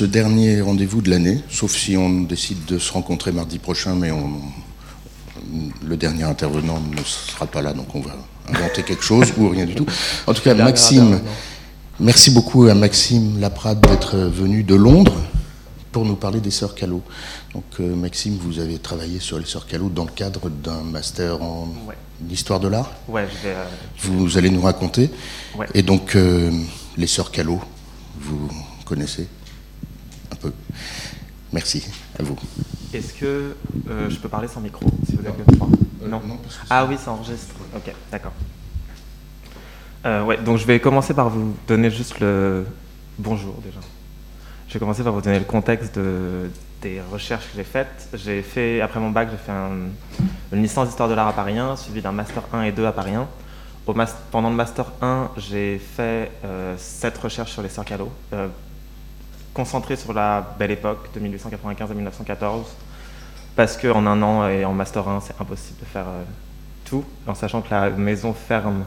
ce dernier rendez-vous de l'année, sauf si on décide de se rencontrer mardi prochain, mais on, le dernier intervenant ne sera pas là, donc on va inventer quelque chose ou rien du tout. En tout cas, Maxime, merci beaucoup à Maxime Laprade d'être venu de Londres pour nous parler des sœurs Callot. Donc euh, Maxime, vous avez travaillé sur les sœurs Callot dans le cadre d'un master en histoire de l'art. Ouais, je vais, euh, vous allez nous raconter. Ouais. Et donc euh, les sœurs Callot, vous connaissez peu. Merci à vous. Est-ce que je peux parler sans micro si vous avez non. non. Ah oui, ça enregistre. Ok, d'accord. ouais, donc je vais commencer par vous donner juste le bonjour déjà. Je vais commencer par vous donner le contexte de, des recherches que j'ai faites. J'ai fait, après mon bac, j'ai fait une licence d'histoire de l'art à Paris 1, suivi d'un master 1 et 2 à Paris 1. Au pendant le master 1, j'ai fait euh, sept recherches sur les sœurs Concentrées sur la belle époque de 1895 à 1914, parce qu'en un an et en master 1, c'est impossible de faire euh, tout, en sachant que la maison ferme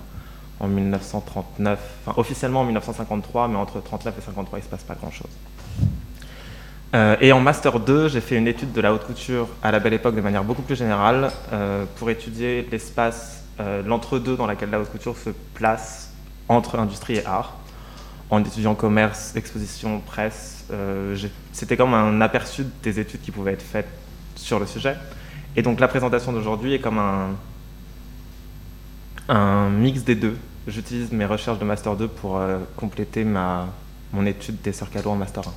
en 1939, enfin officiellement en 1953, mais entre 39 et 53, il ne se passe pas grand-chose. Euh, et en Master 2, j'ai fait une étude de la haute couture à la belle époque de manière beaucoup plus générale euh, pour étudier l'espace, l'entre-deux dans lequel la haute couture se place entre industrie et art. En étudiant commerce, exposition, presse, c'était comme un aperçu des études qui pouvaient être faites sur le sujet. Et donc la présentation d'aujourd'hui est comme un, mix des deux. J'utilise mes recherches de Master 2 pour compléter ma, mon étude des sœurs en Master 1.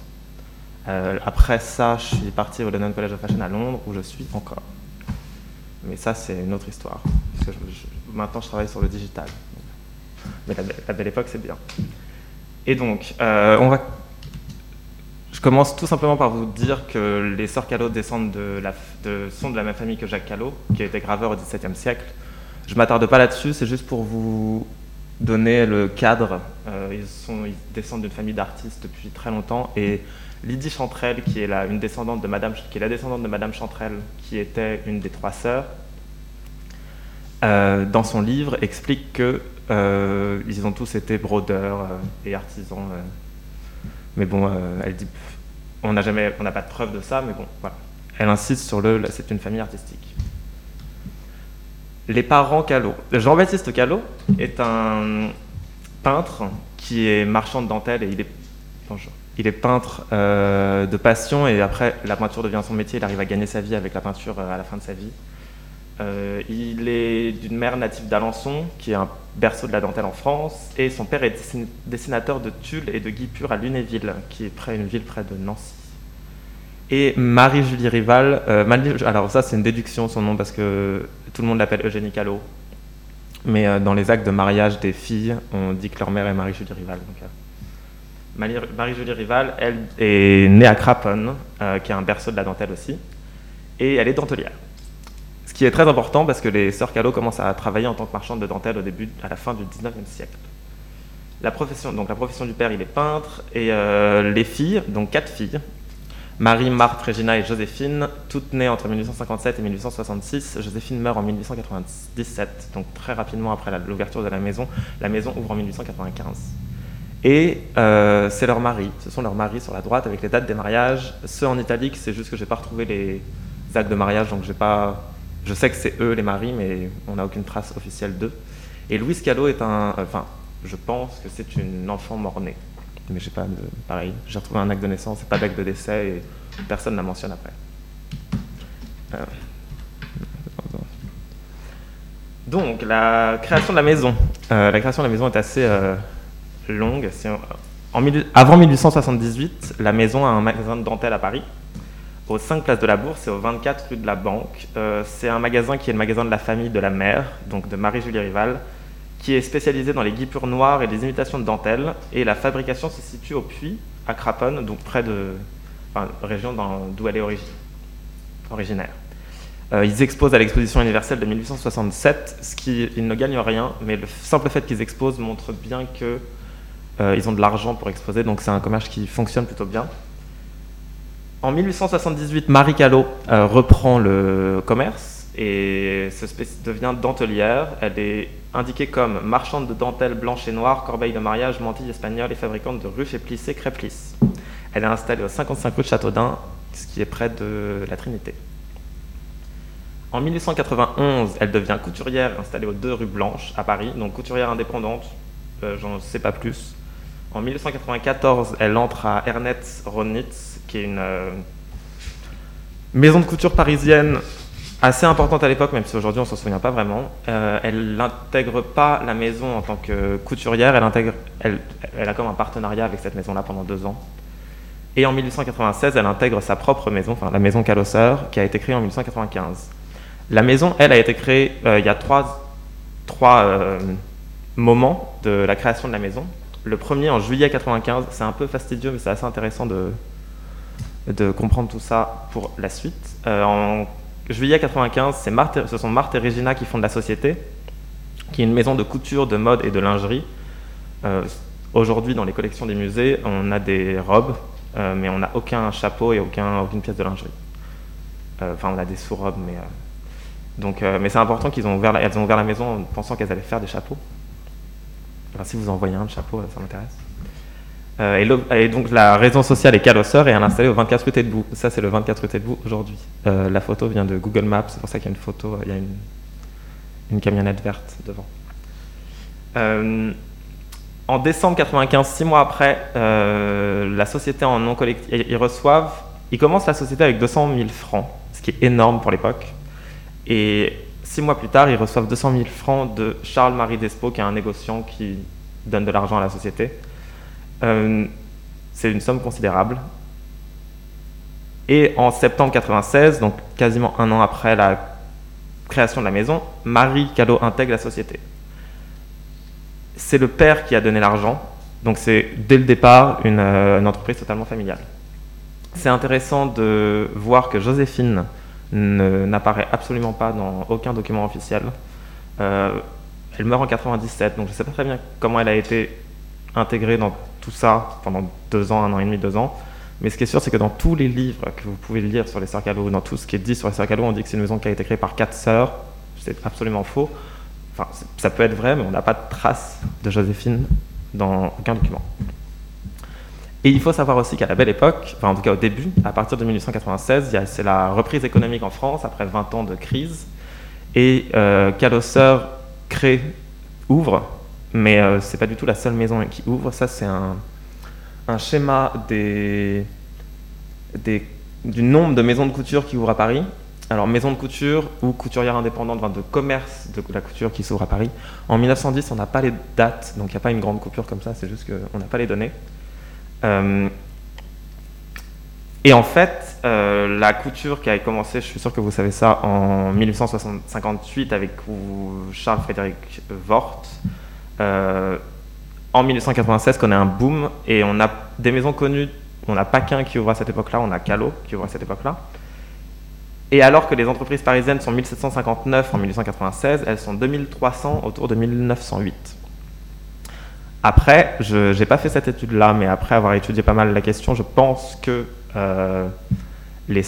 Euh, après ça, je suis parti au London College of Fashion à Londres, où je suis encore. Mais ça, c'est une autre histoire. Maintenant, je travaille sur le digital. Mais la, belle époque, c'est bien. Et donc, euh, je commence tout simplement par vous dire que les sœurs Callot descendent de sont de la même famille que Jacques Callot, qui été graveur au XVIIe siècle. Je ne m'attarde pas là-dessus, c'est juste pour vous donner le cadre. Euh, ils, descendent d'une famille d'artistes depuis très longtemps et Lydie Chantrelle, qui est, la, descendante de Madame, qui Chantrelle, qui était une des trois sœurs, euh, dans son livre explique que euh, ils ont tous été brodeurs euh, et artisans. mais bon, elle dit, on n'a jamais, on n'a pas de preuve de ça, mais bon, voilà. Elle insiste sur le, c'est une famille artistique. Les parents Callot. Jean-Baptiste Callot est un peintre qui est marchand de dentelle et il est peintre euh, de passion et après la peinture devient son métier, il arrive à gagner sa vie avec la peinture euh, à la fin de sa vie. Euh, il est d'une mère native d'Alençon, qui est un berceau de la dentelle en France, et son père est dessinateur de tulle et de guipure à Lunéville, qui est près, une ville près de Nancy. Et Marie-Julie Rival, alors ça c'est une déduction son nom parce que tout le monde l'appelle Eugénie Callot, mais dans les actes de mariage des filles, on dit que leur mère est Marie-Julie Rival. Donc, Marie-Julie Rival, elle est née à Craponne, euh, qui est un berceau de la dentelle aussi, et elle est dentelière. Qui est très important parce que les sœurs Callot commencent à travailler en tant que marchandes de dentelle au début, à la fin du 19e siècle. La profession, donc la profession du père, il est peintre, et euh, les filles, donc quatre filles, Marie, Marthe, Régina et Joséphine, toutes nées entre 1857 et 1866. Joséphine meurt en 1897, donc très rapidement après l'ouverture de la maison. La maison ouvre en 1895. Et euh, c'est leur mari, ce sont leurs maris sur la droite avec les dates des mariages. Ceux en italique, c'est juste que j'ai pas retrouvé les actes de mariage, donc j'ai pas. Je sais que c'est eux les maris, mais on n'a aucune trace officielle d'eux. Et Louise Callot est un. Enfin, je pense que c'est une enfant mort-née. Mais j'ai pas de. Pareil, j'ai retrouvé un acte de naissance et pas d'acte de décès, et personne ne la mentionne après. Euh, donc, la création de la maison. Euh, la création de la maison est assez longue. Avant 1878, la maison a un magasin de dentelle à Paris, aux 5 places de la Bourse et au 24 rue de la Banque. Euh, c'est un magasin qui est le magasin de la famille de la mère, donc de Marie-Julie Rival, qui est spécialisé dans les guipures noires et les imitations de dentelle. Et la fabrication se situe au Puy, à Craponne, donc près de. Enfin, région d'où elle est originaire. Euh, ils exposent à l'exposition universelle de 1867, ce qui, ils ne gagnent rien, mais le simple fait qu'ils exposent montre bien que euh, ont de l'argent pour exposer, donc c'est un commerce qui fonctionne plutôt bien. En 1878, Marie Callot euh, reprend le commerce et devient dentelière. Elle est indiquée comme marchande de dentelle blanche et noire, corbeille de mariage, mantille espagnole et fabricante de ruches et plissés crêpe lisse. Elle est installée au 55 rue de Châteaudun, ce qui est près de la Trinité. En 1891, elle devient couturière installée aux 2 rue Blanche à Paris, donc couturière indépendante, euh, j'en sais pas plus. En 1894, elle entre à Ernest Ronitz, qui est une euh, maison de couture parisienne assez importante à l'époque, même si aujourd'hui on ne s'en souvient pas vraiment. Euh, elle n'intègre pas la maison en tant que couturière, elle, intègre, elle, elle a comme un partenariat avec cette maison-là pendant deux ans. Et en 1896, elle intègre sa propre maison, enfin la maison Calosseur, qui a été créée en 1895. La maison, elle, a été créée, euh, il y a trois, moments de la création de la maison. Le premier en juillet 95, c'est un peu fastidieux, mais c'est assez intéressant de, comprendre tout ça pour la suite. Euh, en juillet 95, ce sont Marthe et Regina qui fondent la société, qui est une maison de couture, de mode et de lingerie. Aujourd'hui, dans les collections des musées, on a des robes, mais on n'a aucun chapeau et aucun, aucune pièce de lingerie. Enfin, on a des sous-robes, mais donc, euh, mais c'est important qu'ils ont ont ouvert la maison en pensant qu'elles allaient faire des chapeaux. Si vous envoyez un de chapeau, ça m'intéresse. Euh, et, donc la raison sociale est calosseur et elle est installée au 24 rue Debout. Ça, c'est le 24 rue Debout aujourd'hui. Euh, la photo vient de Google Maps, c'est pour ça qu'il y a une photo, il y a une, une camionnette verte devant. en décembre 95, six mois après, la société en non collectif, ils reçoivent, ils commencent la société avec 200 000 francs, ce qui est énorme pour l'époque. Et six mois plus tard, ils reçoivent 200 000 francs de Charles-Marie Despo, qui est un négociant qui donne de l'argent à la société. Euh, c'est une somme considérable. Et en septembre 96, donc quasiment un an après la création de la maison, Marie Callot intègre la société. C'est le père qui a donné l'argent, donc c'est dès le départ une, euh, une entreprise totalement familiale. C'est intéressant de voir que Joséphine, n'apparaît absolument pas dans aucun document officiel. Euh, elle meurt en 97, donc je ne sais pas très bien comment elle a été intégrée dans tout ça pendant deux ans, un an et demi, deux ans. Mais ce qui est sûr, c'est que dans tous les livres que vous pouvez lire sur les sœurs dans tout ce qui est dit sur les sœurs on dit que c'est une maison qui a été créée par quatre sœurs. C'est absolument faux. Enfin, ça peut être vrai, mais on n'a pas de trace de Joséphine dans aucun document. Et il faut savoir aussi qu'à la belle époque, enfin en tout cas au début, à partir de 1896, c'est la reprise économique en France après 20 ans de crise. Et euh, crée, ouvre, mais euh, c'est pas du tout la seule maison qui ouvre. Ça, c'est un, schéma du nombre de maisons de couture qui ouvrent à Paris. Alors, maison de couture ou couturière indépendante, de commerce de la couture qui s'ouvre à Paris. En 1910, on n'a pas les dates, donc il n'y a pas une grande coupure comme ça, c'est juste qu'on n'a pas les données. Euh, et en fait, euh, la couture qui a commencé, je suis sûr que vous savez ça, en 1858 avec Charles Frédéric Vort, euh, en 1896 qu'on a un boom et on a des maisons connues. On a Paquin qui ouvre à cette époque-là, on a Callot qui ouvre à cette époque-là. Et alors que les entreprises parisiennes sont 1759 en 1896, elles sont 2300 autour de 1908. Après, je n'ai pas fait cette étude-là, mais après avoir étudié pas mal la question, je pense que euh, les,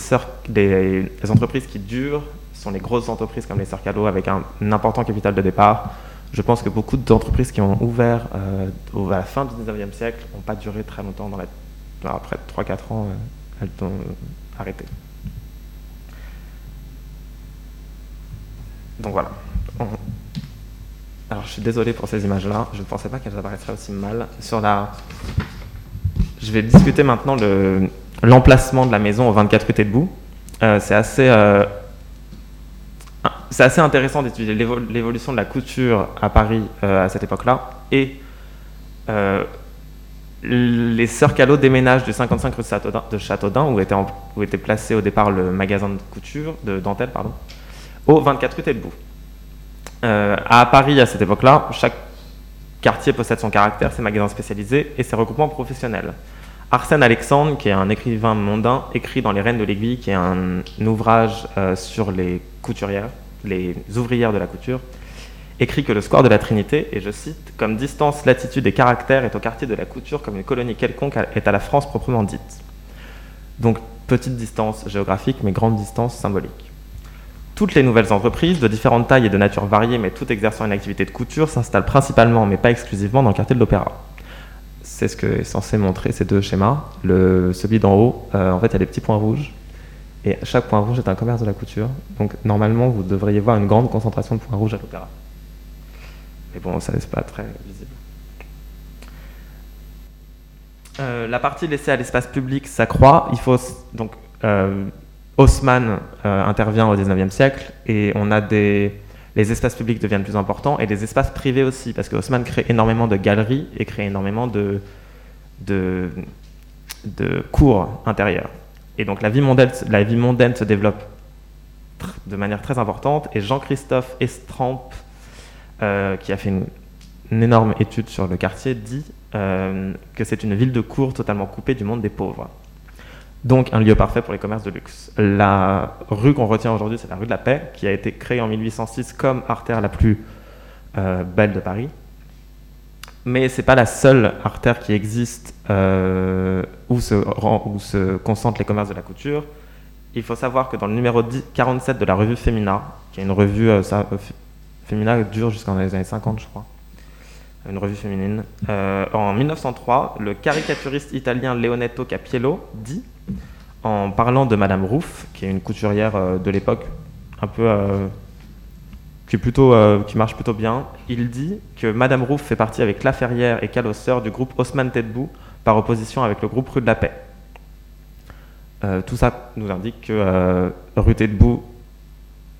entreprises qui durent sont les grosses entreprises comme les Sœurs avec un, important capital de départ. Je pense que beaucoup d'entreprises qui ont ouvert euh, à la fin du 19e siècle n'ont pas duré très longtemps. Après 3-4 ans, euh, elles ont arrêté. Donc voilà. Alors, je suis désolé pour ces images-là. Je ne pensais pas qu'elles apparaîtraient aussi mal. Sur la... Je vais discuter maintenant l'emplacement de la maison au 24 rue Debout. Euh, c'est assez, euh, c'est assez intéressant d'étudier l'évolution de la couture à Paris euh, à cette époque-là. Et les sœurs Callot déménagent du 55 rue de Châteaudun, où était, où était placé au départ le magasin de couture, de dentelle, pardon, au 24 rue Debout. Euh, à Paris, à cette époque-là, chaque quartier possède son caractère, ses magasins spécialisés et ses regroupements professionnels. Arsène Alexandre, qui est un écrivain mondain, écrit dans Les Reines de l'Aiguille, qui est un, ouvrage euh, sur les couturières, les ouvrières de la couture, écrit que le square de la Trinité, et je cite, comme distance, latitude et caractère est au quartier de la couture comme une colonie quelconque est à la France proprement dite. Donc petite distance géographique, mais grande distance symbolique. Toutes les nouvelles entreprises, de différentes tailles et de nature variée, mais toutes exerçant une activité de couture, s'installent principalement, mais pas exclusivement, dans le quartier de l'Opéra. c'est ce que est censé montrer ces deux schémas. Le, celui d'en haut, en fait, il y a des petits points rouges. Et chaque point rouge est un commerce de la couture. Donc normalement, vous devriez voir une grande concentration de points rouges à l'opéra. Mais bon, ça n'est pas très visible. Euh, la partie laissée à l'espace public s'accroît. Il faut donc euh, Haussmann euh, intervient au 19e siècle et on a des les espaces publics deviennent plus importants et les espaces privés aussi parce que Haussmann crée énormément de galeries et crée énormément de cours intérieurs. Et donc la vie mondaine, se développe de manière très importante et Jean-Christophe Estrampe, qui a fait une, énorme étude sur le quartier, dit euh, que c'est une ville de cour totalement coupée du monde des pauvres. Donc un lieu parfait pour les commerces de luxe. La rue qu'on retient aujourd'hui, c'est la rue de la Paix, qui a été créée en 1806 comme artère la plus euh, belle de Paris. Mais ce n'est pas la seule artère qui existe euh, où, se, concentrent les commerces de la couture. Il faut savoir que dans le numéro 47 de la revue Femina, qui est une revue, ça, Femina dure jusqu'en les années 50 je crois, une revue féminine. Euh, en 1903, le caricaturiste italien Leonetto Capiello dit, en parlant de Madame Rouff, qui est une couturière euh, de l'époque, un peu euh, qui, plutôt, qui marche plutôt bien, il dit que Madame Rouff fait partie avec La Ferrière et Calosseur du groupe Haussmann Tedbou, par opposition avec le groupe Rue de la Paix. tout ça nous indique que Rue Tedbou,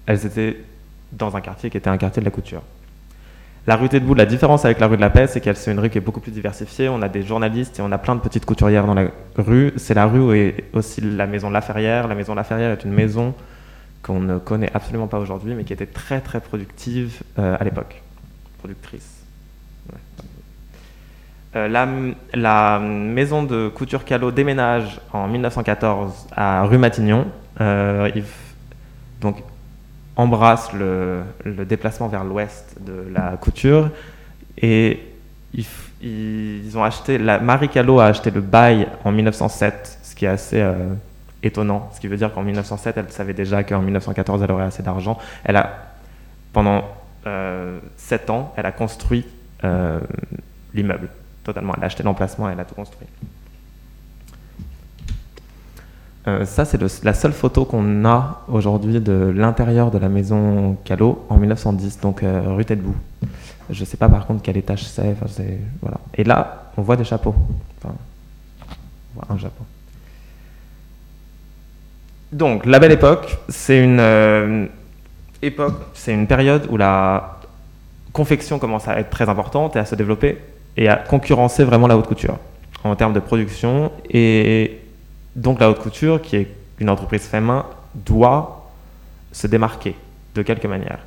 elles étaient dans un quartier qui était un quartier de la couture. La rue Tedbou, la différence avec la rue de la Paix, c'est qu'elle c'est une rue qui est beaucoup plus diversifiée. On a des journalistes et on a plein de petites couturières dans la rue. C'est la rue où est aussi la maison La Ferrière. La maison La Ferrière est une maison qu'on ne connaît absolument pas aujourd'hui, mais qui était très très productive euh, à l'époque. Productrice. Euh, la, la, maison de couture Callot déménage en 1914 à rue Matignon. Euh, donc embrasse le, déplacement vers l'ouest de la couture. Et ils, ont acheté, la, Marie Callot a acheté le bail en 1907, ce qui est assez euh, étonnant. Ce qui veut dire qu'en 1907, elle savait déjà qu'en 1914, elle aurait assez d'argent. Elle a, pendant euh, sept ans, elle a construit euh, l'immeuble totalement. Elle a acheté l'emplacement, elle a tout construit. Euh, ça, c'est la seule photo qu'on a aujourd'hui de l'intérieur de la maison Callot en 1910, donc euh, rue Tête-Bout. Je ne sais pas par contre quel étage c'est. Voilà. Et là, on voit des chapeaux. On voit un chapeau. Donc, la belle époque, c'est une euh, époque, c'est une période où la confection commence à être très importante et à se développer et à concurrencer vraiment la haute couture en termes de production et donc la haute couture, qui est une entreprise fait main, doit se démarquer de quelque manière.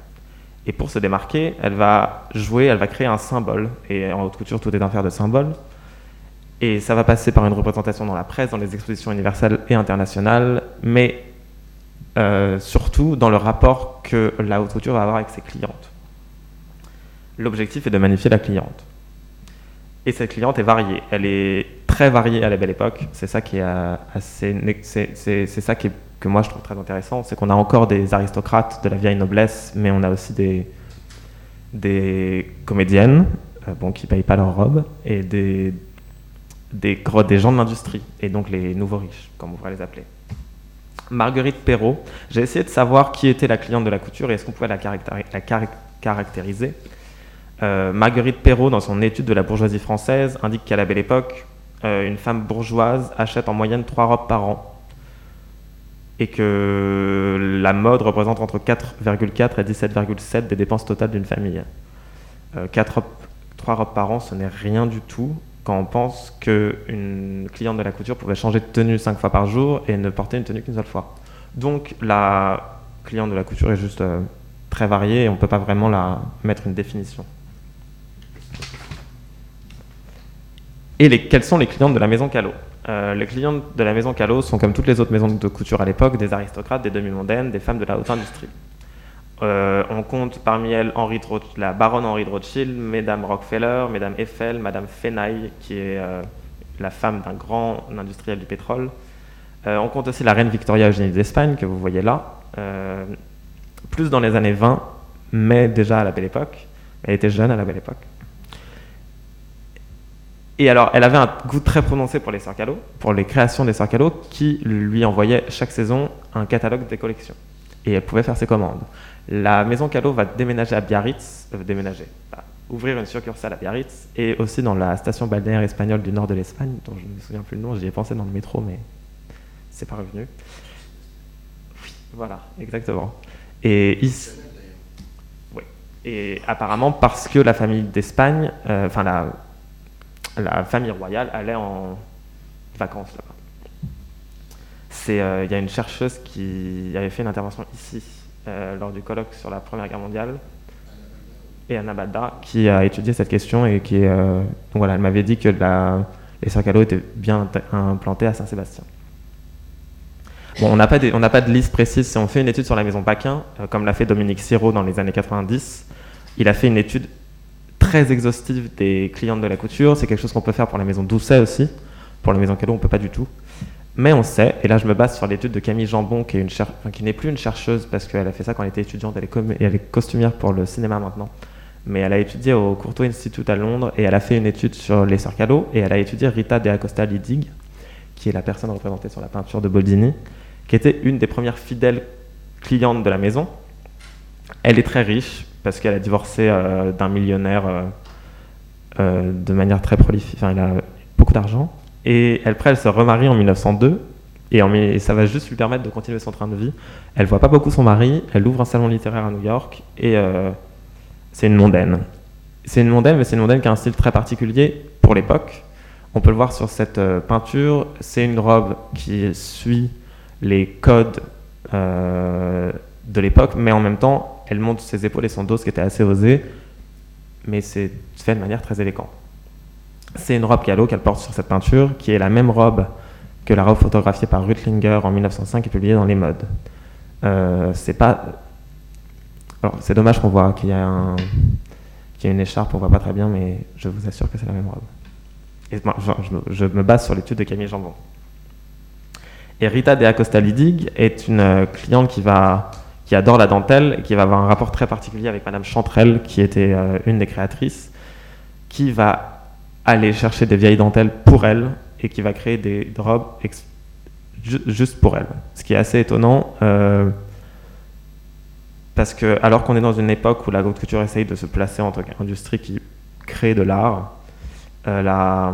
Et pour se démarquer, elle va jouer, elle va créer un symbole. Et en haute couture, tout est affaire de symbole. Et ça va passer par une représentation dans la presse, dans les expositions universelles et internationales, mais euh, surtout dans le rapport que la haute couture va avoir avec ses clientes. L'objectif est de magnifier la cliente. Et cette cliente est variée. Elle est très variée à la belle époque. C'est ça qui est euh, assez, c'est ça qui que moi je trouve très intéressant, c'est qu'on a encore des aristocrates de la vieille noblesse, mais on a aussi des, des comédiennes, euh, bon, qui payent pas leur robe, et des, des, des gens de l'industrie, et donc les nouveaux riches, comme on pourrait les appeler. Marguerite Perrault, j'ai essayé de savoir qui était la cliente de la couture et est-ce qu'on pouvait la, la caractériser. Euh, Marguerite Perrault, dans son étude de la bourgeoisie française, indique qu'à la belle époque, euh, une femme bourgeoise achète en moyenne trois robes par an et que la mode représente entre 4,4 et 17,7 des dépenses totales d'une famille. Euh, trois robes par an, ce n'est rien du tout quand on pense qu'une cliente de la couture pouvait changer de tenue cinq fois par jour et ne porter une tenue qu'une seule fois. Donc la cliente de la couture est juste très variée et on ne peut pas vraiment la mettre une définition. Et les, quels sont les clientes de la maison Callot euh, Les clientes de la maison Callot sont comme toutes les autres maisons de couture à l'époque, des aristocrates, des demi-mondaines, des femmes de la haute industrie. Euh, on compte parmi elles la baronne Henri de Rothschild, Mesdames Rockefeller, Mesdames Eiffel, Madame Fenaille, qui est euh, la femme d'un grand industriel du pétrole. on compte aussi la reine Victoria Eugénie d'Espagne, que vous voyez là, plus dans les années 20, mais déjà à la belle époque. Elle était jeune à la belle époque. Et alors, elle avait un goût très prononcé pour les sœurs Callot, pour les créations des sœurs Callot, qui lui envoyaient chaque saison un catalogue des collections. Et elle pouvait faire ses commandes. La maison Callot va déménager à Biarritz, euh, déménager, ouvrir une succursale à Biarritz, et aussi dans la station balnéaire espagnole du nord de l'Espagne, dont je ne me souviens plus le nom, j'y ai pensé dans le métro, mais c'est pas revenu. Oui, voilà, exactement. Et ici, oui. Et apparemment parce que la famille d'Espagne, euh, enfin la la famille royale allait en vacances là-bas. Euh, il y a une chercheuse qui avait fait une intervention ici euh, lors du colloque sur la Première Guerre mondiale et Anna Balda qui a étudié cette question et qui euh, voilà, elle m'avait dit que les Circalo étaient bien implantés à Saint-Sébastien. On n'a pas, pas, de liste précise. Si on fait une étude sur la maison Paquin, comme l'a fait Dominique Siro dans les années 90, il a fait une étude très exhaustive des clientes de la couture. C'est quelque chose qu'on peut faire pour la maison Doucet aussi. Pour la maison Cadeau, on peut pas du tout. Mais on sait, et là je me base sur l'étude de Camille Jambon, qui, n'est plus une chercheuse parce qu'elle a fait ça quand elle était étudiante, elle est, elle est costumière pour le cinéma maintenant. Mais elle a étudié au Courtauld Institute à Londres et elle a fait une étude sur les sœurs Callot et elle a étudié Rita de Acosta Lidig, qui est la personne représentée sur la peinture de Boldini, qui était une des premières fidèles clientes de la maison. Elle est très riche, parce qu'elle a divorcé euh, d'un millionnaire euh, euh, de manière très prolifique. Enfin, elle a beaucoup d'argent. Et après, elle se remarie en 1902. Et, ça va juste lui permettre de continuer son train de vie. Elle voit pas beaucoup son mari. Elle ouvre un salon littéraire à New York. Et c'est une mondaine. C'est une mondaine, mais c'est une mondaine qui a un style très particulier pour l'époque. On peut le voir sur cette peinture. C'est une robe qui suit les codes de l'époque, mais en même temps, elle monte ses épaules et son dos, ce qui était assez osé, mais c'est fait de manière très élégante. C'est une robe Calo qu'elle porte sur cette peinture, qui est la même robe que la robe photographiée par Rutlinger en 1905 et publiée dans Les Modes. Euh, c'est pas. Alors, c'est dommage qu'on voit qu'il y, a une écharpe, on voit pas très bien, mais je vous assure que c'est la même robe. Et je, me base sur l'étude de Camille Jambon. Et Rita de Acosta Lidig est une cliente qui va qui adore la dentelle et qui va avoir un rapport très particulier avec Madame Chanterelle, qui était euh, une des créatrices, qui va aller chercher des vieilles dentelles pour elle et qui va créer des robes juste pour elle. Ce qui est assez étonnant, euh, parce que alors qu'on est dans une époque où la haute couture essaye de se placer en tant qu'industrie qui crée de l'art, euh, la,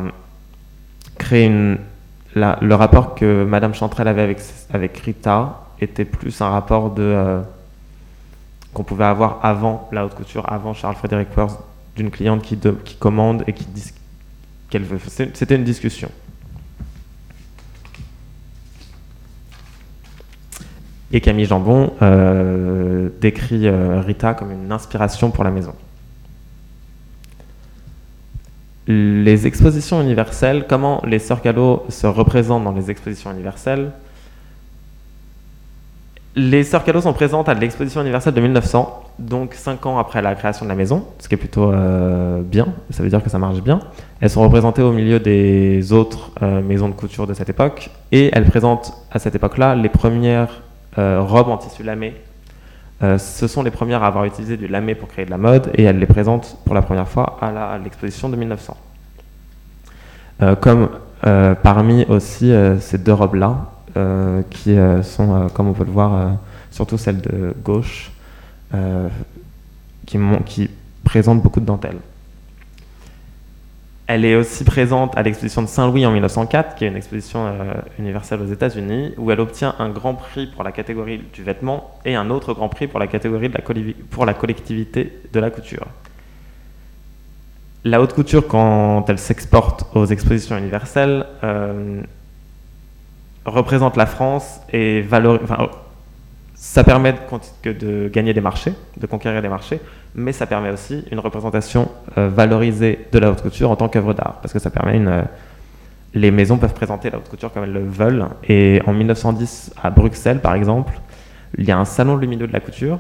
crée une, le rapport que Madame Chanterelle avait avec Rita était plus un rapport de euh, qu'on pouvait avoir avant la haute couture, avant Charles Frederick Worth, d'une cliente qui, commande et qui dit qu'elle veut. C'était une discussion. Et Camille Jambon euh, décrit euh, Rita comme une inspiration pour la maison. Les expositions universelles, comment les sœurs Callot se représentent dans les expositions universelles les Sœurs Cadeaux sont présentes à l'exposition universelle de 1900, donc 5 ans après la création de la maison, ce qui est plutôt euh, bien, ça veut dire que ça marche bien. Elles sont représentées au milieu des autres euh, maisons de couture de cette époque, et elles présentent à cette époque-là les premières euh, robes en tissu lamé. ce sont les premières à avoir utilisé du lamé pour créer de la mode, et elles les présentent pour la première fois à l'exposition de 1900. comme parmi aussi ces deux robes-là, qui euh, sont, euh, comme on peut le voir, surtout celles de gauche, qui, qui présentent beaucoup de dentelles. Elle est aussi présente à l'exposition de Saint-Louis en 1904, qui est une exposition universelle aux États-Unis, où elle obtient un grand prix pour la catégorie du vêtement et un autre grand prix pour la catégorie de la, pour la collectivité de la couture. La haute couture, quand elle s'exporte aux expositions universelles, représente la France et valorise. ça permet de, de, gagner des marchés, de conquérir des marchés, mais ça permet aussi une représentation euh, valorisée de la haute couture en tant qu'œuvre d'art, parce que ça permet une. Euh, les maisons peuvent présenter la haute couture comme elles le veulent. Et en 1910, à Bruxelles, par exemple, il y a un salon lumineux de la couture,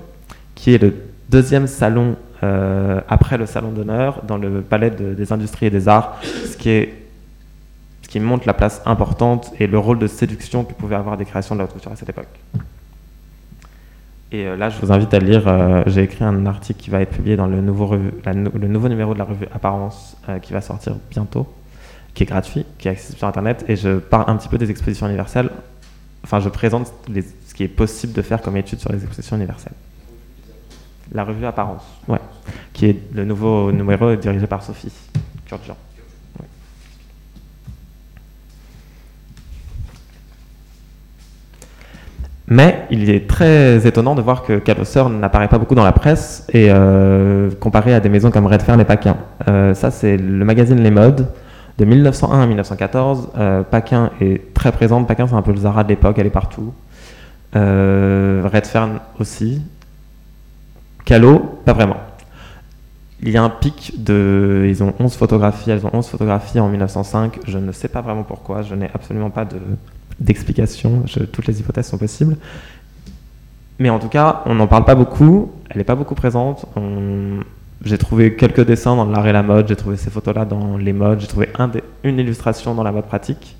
qui est le deuxième salon euh, après le salon d'honneur dans le palais des industries et des arts, ce qui est ce qui montre la place importante et le rôle de séduction que pouvaient avoir des créations de la haute couture à cette époque. Et euh, là, je vous invite à lire, euh, j'ai écrit un article qui va être publié dans le nouveau, numéro de la revue Apparence, euh, qui va sortir bientôt, qui est gratuit, qui est accessible sur Internet, et je parle un petit peu des expositions universelles. Enfin, je présente ce qui est possible de faire comme étude sur les expositions universelles. La revue Apparence, ouais, qui est le nouveau numéro dirigé par Sophie Kurdian. Mais il est très étonnant de voir que Calosseur n'apparaît pas beaucoup dans la presse et euh, comparé à des maisons comme Redfern et Paquin. Euh, ça, c'est le magazine Les Modes de 1901 à 1914. Euh, Paquin est très présente. Paquin, c'est un peu le Zara de l'époque, elle est partout. Redfern aussi. Calo, pas vraiment. Il y a un pic de. Ils ont 11 photographies, elles ont 11 photographies en 1905. Je ne sais pas vraiment pourquoi, je n'ai absolument pas de d'explication. Toutes les hypothèses sont possibles. Mais en tout cas, on n'en parle pas beaucoup. Elle n'est pas beaucoup présente. J'ai trouvé quelques dessins dans l'art et la mode. J'ai trouvé ces photos-là dans les modes. J'ai trouvé un une illustration dans la mode pratique.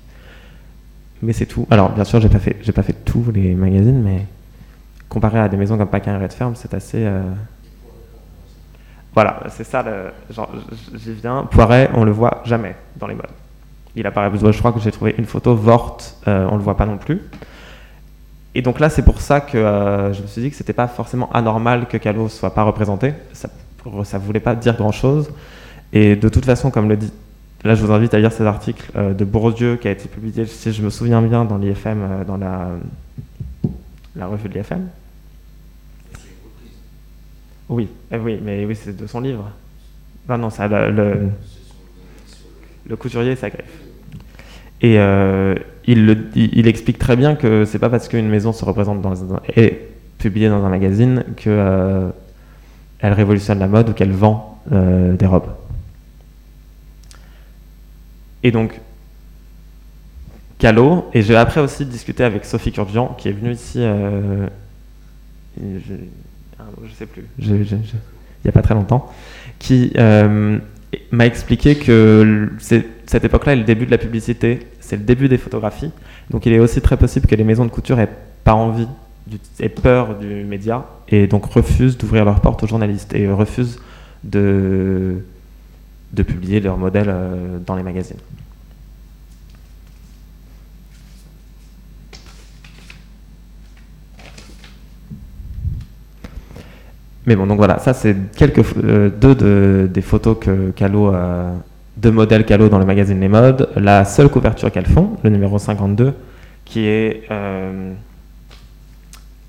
Mais c'est tout. Alors, bien sûr, j'ai pas fait, pas fait tous les magazines, mais comparé à des maisons comme Paquin et Red Ferme, c'est assez. Euh, voilà, c'est ça. J'y viens. Poiret, on le voit jamais dans les modes il apparaît Je crois que j'ai trouvé une photo vorte, euh, on le voit pas non plus. Et donc là, c'est pour ça que euh, je me suis dit que c'était pas forcément anormal que Calo soit pas représenté. Ça ne voulait pas dire grand-chose. Et de toute façon, comme le dit, là, je vous invite à lire ces articles euh, de Bourdieu qui a été publié, si je me souviens bien, dans l'IFM, dans la, la revue de l'IFM. Oui, eh oui, mais oui, c'est de son livre. Non, non, ça, le, le, le couturier s'agriffe. Et euh, il, explique très bien que c'est pas parce qu'une maison se représente dans est publiée dans un magazine que euh, elle révolutionne la mode ou qu'elle vend euh, des robes. Et donc, Calo, et j'ai après aussi discuté avec Sophie Kurdian, qui est venue ici, je, je sais plus, il n'y a pas très longtemps, qui m'a expliqué que cette époque-là est le début de la publicité, c'est le début des photographies. Donc il est aussi très possible que les maisons de couture aient pas envie, aient peur du média et donc refusent d'ouvrir leurs portes aux journalistes et refusent de, de publier leurs modèles euh, dans les magazines. Mais bon, donc voilà, ça c'est quelques euh, deux de, des photos que Calo, euh, de modèles Calo dans le magazine Les Modes. La seule couverture qu'elles font, le numéro 52, qui est euh,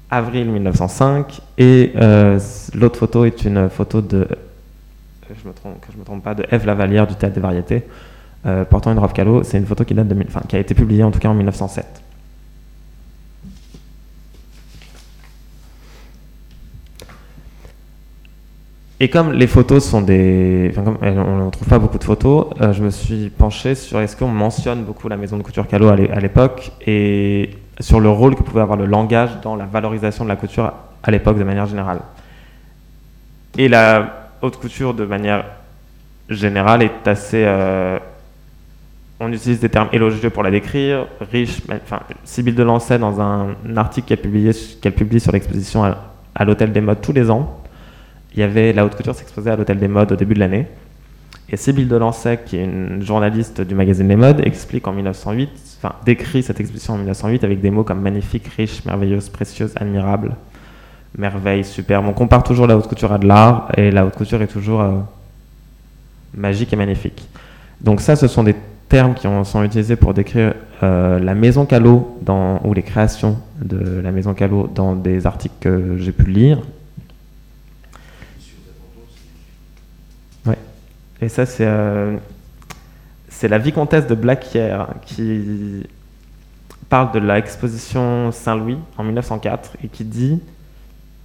avril 1905, et l'autre photo est une photo de, je me me trompe pas, de Eve Lavalière du Théâtre des Variétés, portant une robe Calo. C'est une photo qui date de, qui a été publiée en tout cas en 1907. Et comme les photos sont des. Enfin, comme on ne trouve pas beaucoup de photos, euh, je me suis penché sur est-ce qu'on mentionne beaucoup la maison de couture Calo à l'époque et sur le rôle que pouvait avoir le langage dans la valorisation de la couture à l'époque de manière générale. Et la haute couture, de manière générale, est assez. Euh, on utilise des termes élogieux pour la décrire, riche. Enfin, Sybille de Lancet, dans un, article qu'elle publie, publie sur l'exposition à l'Hôtel des Modes tous les ans, il y avait la haute couture s'exposait à l'Hôtel des Modes au début de l'année. Et Sybille Delancey, qui est une journaliste du magazine Les Modes, explique en 1908, enfin décrit cette exposition en 1908 avec des mots comme magnifique, riche, merveilleuse, précieuse, admirable, merveille, superbe. On compare toujours la haute couture à de l'art et la haute couture est toujours euh, magique et magnifique. Donc ça, ce sont des termes qui sont utilisés pour décrire euh, la maison Callot ou les créations de la maison Callot dans des articles que j'ai pu lire, Et ça, c'est euh, la vicomtesse de Blaquière qui parle de l'exposition Saint-Louis en 1904 et qui dit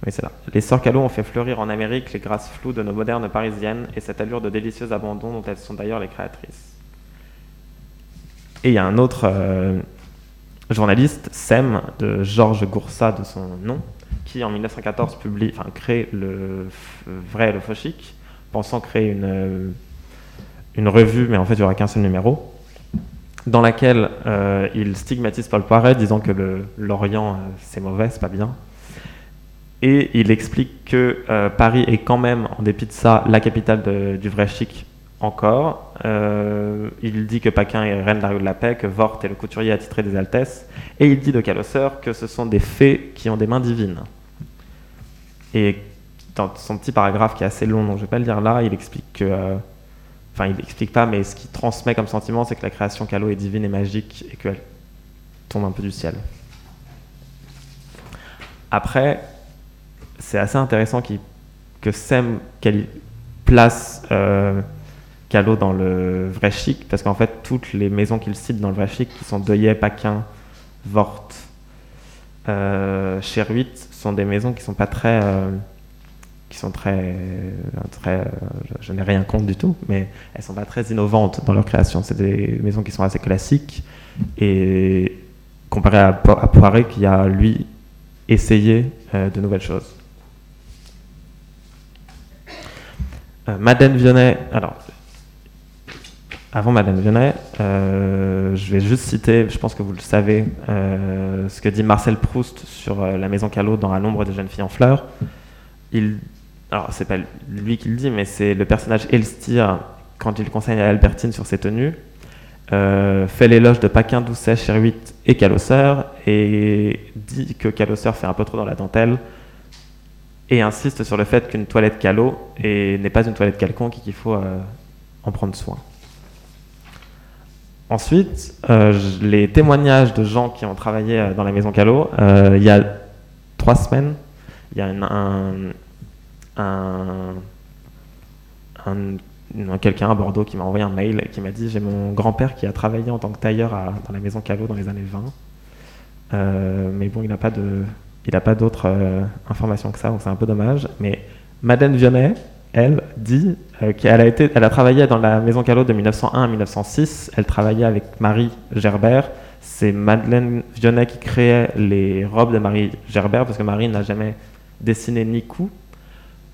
oui, c'est là. Les sœurs ont fait fleurir en Amérique les grâces floues de nos modernes parisiennes et cette allure de délicieux abandon dont elles sont d'ailleurs les créatrices. Et il y a un autre euh, journaliste, Sem, de Georges Goursat de son nom, qui en 1914 publie, crée le vrai et le faux pensant créer une, euh, une revue, mais en fait il n'y aura qu'un seul numéro, dans laquelle euh, il stigmatise Paul Poiret, disant que l'Orient euh, c'est mauvais, c'est pas bien. Et il explique que Paris est quand même, en dépit de ça, la capitale du vrai chic encore. Euh, il dit que Paquin est reine de la rue de la paix, que Vort est le couturier attitré des Altesses, et il dit de Calosseur que ce sont des fées qui ont des mains divines. Et dans son petit paragraphe qui est assez long, donc je ne vais pas le lire là, il explique que. Enfin, il explique pas, mais ce qu'il transmet comme sentiment, c'est que la création Calo est divine et magique et qu'elle tombe un peu du ciel. Après, c'est assez intéressant que Sem place euh, dans le vrai chic, parce qu'en fait, toutes les maisons qu'il cite dans le vrai chic, qui sont Deuillet, Paquin, Vort, euh, sont des maisons qui sont pas très. Euh, qui sont très. très je, n'ai rien contre du tout, mais elles sont pas très innovantes dans leur création. C'est des maisons qui sont assez classiques, et comparé à, à Poiré, qui a, lui, essayé de nouvelles choses. Euh, Madeleine Vionnet, alors, avant Madeleine Vionnet, euh, je vais juste citer, je pense que vous le savez, euh, ce que dit Marcel Proust sur la maison Callot dans À l'ombre des jeunes filles en fleurs. Il, alors, c'est pas lui qui le dit, mais c'est le personnage Elstir, quand il conseille à Albertine sur ses tenues, fait l'éloge de Paquin, Doucet, Cheruit et Calosseur, et dit que Calosseur fait un peu trop dans la dentelle, et insiste sur le fait qu'une toilette calo n'est pas une toilette quelconque et qu'il faut euh, en prendre soin. Ensuite, euh, les témoignages de gens qui ont travaillé euh, dans la maison Calo, il y a trois semaines, il y a quelqu'un à Bordeaux qui m'a envoyé un mail qui m'a dit j'ai mon grand-père qui a travaillé en tant que tailleur dans la maison Calo dans les années 20. mais bon, il n'a pas de il n'a pas d'autres euh, informations que ça, donc c'est un peu dommage. Mais Madeleine Vionnet, elle, dit euh, qu'elle a, été, elle a travaillé dans la Maison Callot de 1901 à 1906. Elle travaillait avec Marie Gerbert. C'est Madeleine Vionnet qui créait les robes de Marie Gerbert, parce que Marie n'a jamais dessiné ni coup.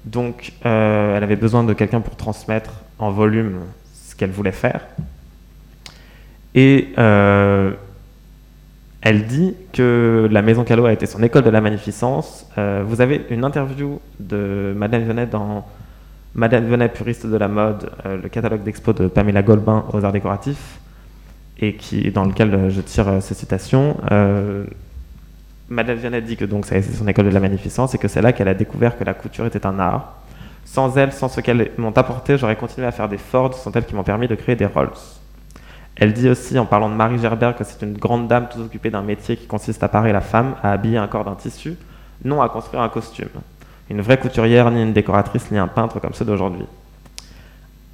Donc, euh, elle avait besoin de quelqu'un pour transmettre en volume ce qu'elle voulait faire. Et elle dit que la Maison Callot a été son école de la magnificence. Euh, vous avez une interview de Madame Venet dans Madame Venet, puriste de la mode, euh, le catalogue d'expo de Pamela Golbin aux arts décoratifs, et dans lequel euh, je tire ces citations. Madame Venet dit que donc été son école de la magnificence et que c'est là qu'elle a découvert que la couture était un art. Sans elle, sans ce qu'elles m'ont apporté, j'aurais continué à faire des Ford, sont elles qui m'ont permis de créer des Rolls. Elle dit aussi, en parlant de Marie Gerbert, que c'est une grande dame tout occupée d'un métier qui consiste à parer la femme, à habiller un corps d'un tissu, non à construire un costume. Une vraie couturière, ni une décoratrice, ni un peintre comme ceux d'aujourd'hui.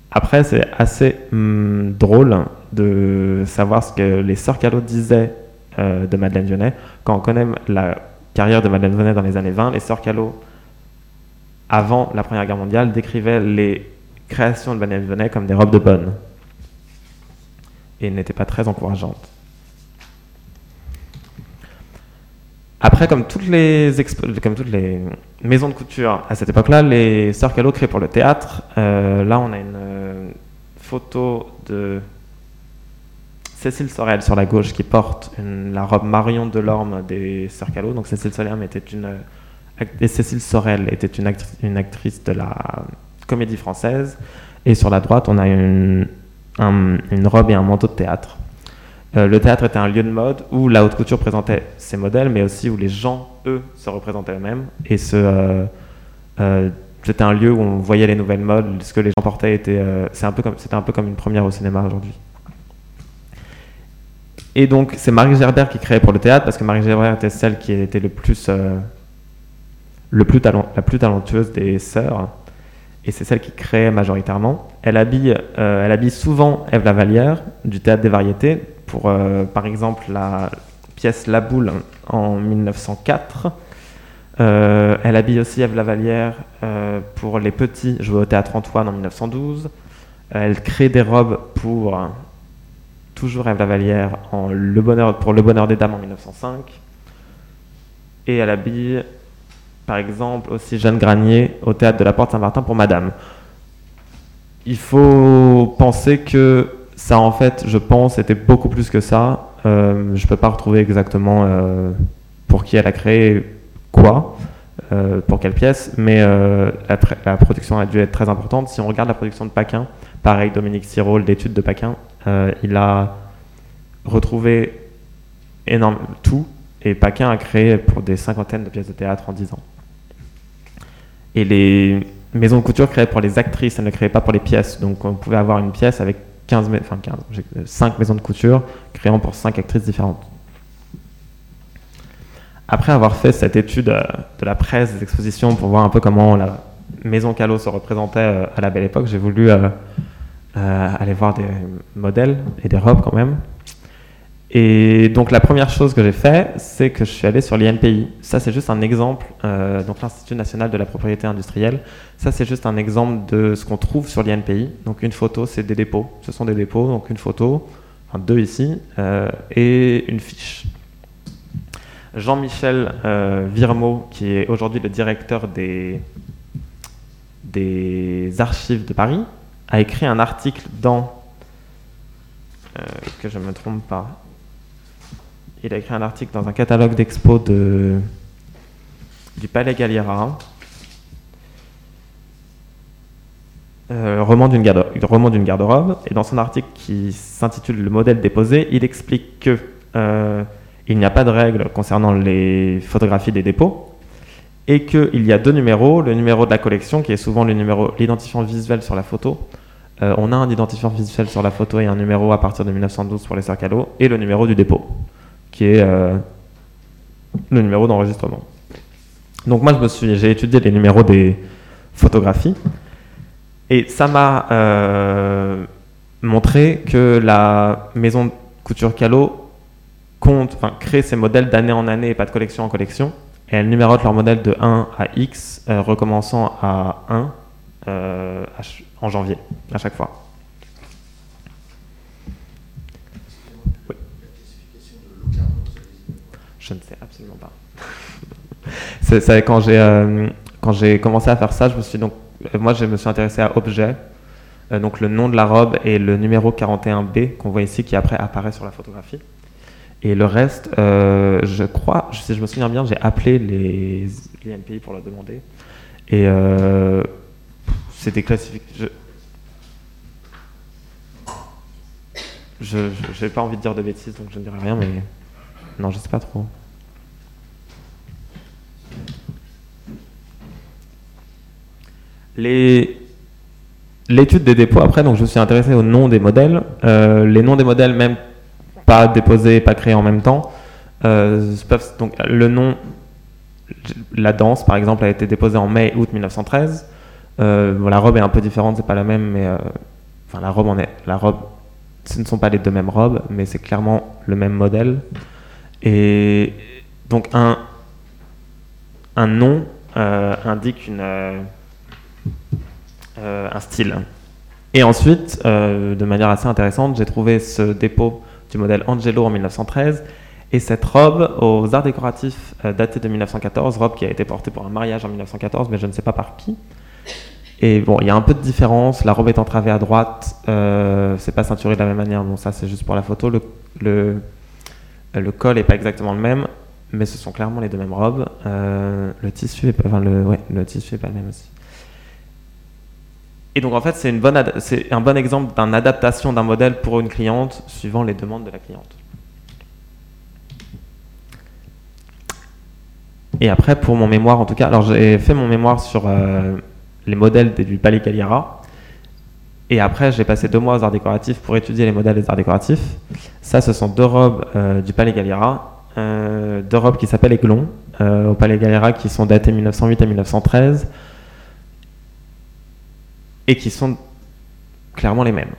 Après, c'est assez hum, drôle de savoir ce que les sœurs Callot disaient euh, de Madeleine Vionnet. Quand on connaît la carrière de Madeleine Vionnet dans les années 20, les sœurs Callot, avant la Première Guerre mondiale, décrivaient les créations de Madeleine Vionnet comme des robes de bonne et n'était pas très encourageante. Après, comme toutes les, comme toutes les maisons de couture à cette époque-là, les Sœurs Callot créent pour le théâtre. Euh, là, on a une euh, photo de Cécile Sorel sur la gauche qui porte la robe Marion Delorme des Sœurs. Donc Cécile Sorel était une, Cécile Sorel était une, une actrice de la comédie française. Et sur la droite, on a une, une robe et un manteau de théâtre. Euh, le théâtre était un lieu de mode où la haute couture présentait ses modèles, mais aussi où les gens, eux, se représentaient eux-mêmes. Et euh, euh, c'était un lieu où on voyait les nouvelles modes, ce que les gens portaient était, un un peu comme une première au cinéma aujourd'hui. Et donc, c'est Marie Gerbert qui créait pour le théâtre, parce que Marie Gerbert était celle qui était le plus, le plus la plus talentueuse des sœurs et c'est celle qui crée majoritairement. Elle habille, euh, elle habille souvent Eve Lavalière du Théâtre des Variétés pour, euh, par exemple, la pièce La Boule en 1904. Euh, elle habille aussi Eve Lavalière pour Les Petits joués au Théâtre Antoine en 1912. elle crée des robes pour toujours Eve Lavalière en le bonheur, pour Le Bonheur des Dames en 1905. Et elle habille par exemple, aussi Jeanne Granier au théâtre de la Porte Saint-Martin pour Madame. Il faut penser que ça, en fait, je pense, était beaucoup plus que ça. Euh, je ne peux pas retrouver exactement euh, pour qui elle a créé quoi, euh, pour quelle pièce, mais la, production a dû être très importante. Si on regarde la production de Paquin, pareil, Dominique Siro, l'étude de Paquin, il a retrouvé énorme, tout, et Paquin a créé pour des cinquantaines de pièces de théâtre en 10 ans. Et les maisons de couture créées pour les actrices, elles ne créaient pas pour les pièces. Donc on pouvait avoir une pièce avec 15, enfin 15, 5 maisons de couture créant pour 5 actrices différentes. Après avoir fait cette étude euh, de la presse, des expositions, pour voir un peu comment la maison Callot se représentait euh, à la belle époque, j'ai voulu euh, aller voir des modèles et des robes quand même. Et donc la première chose que j'ai fait, c'est que je suis allé sur l'INPI. Ça, c'est juste un exemple, donc l'Institut national de la propriété industrielle. Ça, c'est juste un exemple de ce qu'on trouve sur l'INPI. Donc une photo, c'est des dépôts. Ce sont des dépôts, donc une photo, enfin deux ici, et une fiche. Jean-Michel euh, Virmeau, qui est aujourd'hui le directeur des, des archives de Paris, a écrit un article dans, euh, que je ne me trompe pas, il a écrit un article dans un catalogue d'expo de, du Palais Galliera, euh, roman d'une garde-robe, et dans son article qui s'intitule Le modèle déposé, il explique que euh, il n'y a pas de règle concernant les photographies des dépôts, et qu'il y a deux numéros, le numéro de la collection, qui est souvent l'identifiant visuel sur la photo. Euh, on a un identifiant visuel sur la photo et un numéro à partir de 1912 pour les cercalos, et le numéro du dépôt, qui est euh, le numéro d'enregistrement. Donc moi, j'ai étudié les numéros des photographies, et ça m'a euh, montré que la maison couture Calo crée ces modèles d'année en année et pas de collection en collection. Et elles numérotent leurs modèles de 1 à X, euh, recommençant à 1 euh, en janvier, à chaque fois. Oui. Je ne sais absolument pas. c'est, quand, j'ai, euh, quand j'ai commencé à faire ça, je me suis donc, moi je me suis intéressé à objet, donc le nom de la robe et le numéro 41B qu'on voit ici qui après apparaît sur la photographie. Et le reste, euh, je crois, si je me souviens bien, j'ai appelé les, les pour leur demander. Et euh, c'était classifié. Je n'ai pas envie de dire de bêtises, donc je ne dirai rien, mais non, je sais pas trop. L'étude des dépôts, après, donc je me suis intéressé au nom des modèles. Euh, les noms des modèles, même pas déposé, pas créé en même temps. Euh, donc, le nom, la danse par exemple, a été déposé en mai-août 1913. Euh, la robe est un peu différente, c'est pas la même, mais euh, enfin la robe en est, la robe, ce ne sont pas les deux mêmes robes, mais c'est clairement le même modèle. Et donc un nom indique un style. Et ensuite, de manière assez intéressante, j'ai trouvé ce dépôt du modèle Angelo en 1913. Et cette robe aux arts décoratifs euh, datée de 1914, robe qui a été portée pour un mariage en 1914, mais je ne sais pas par qui. Et bon, il y a un peu de différence. La robe est entravée à droite, euh, c'est pas ceinturé de la même manière. Bon, ça c'est juste pour la photo. Le, col n'est pas exactement le même, mais ce sont clairement les deux mêmes robes. Euh, le tissu, est, enfin le, le tissu est pas le même aussi. Et donc en fait, c'est un bon exemple d'une adaptation d'un modèle pour une cliente suivant les demandes de la cliente. Et après, pour mon mémoire, en tout cas, alors j'ai fait mon mémoire sur euh, les modèles du Palais Cagliara. Et après, j'ai passé deux mois aux arts décoratifs pour étudier les modèles des arts décoratifs. Ça, ce sont deux robes euh, du Palais Galliera, euh, deux robes qui s'appellent Aiglon, au Palais Galliera, qui sont datées 1908 à 1913 et qui sont clairement les mêmes.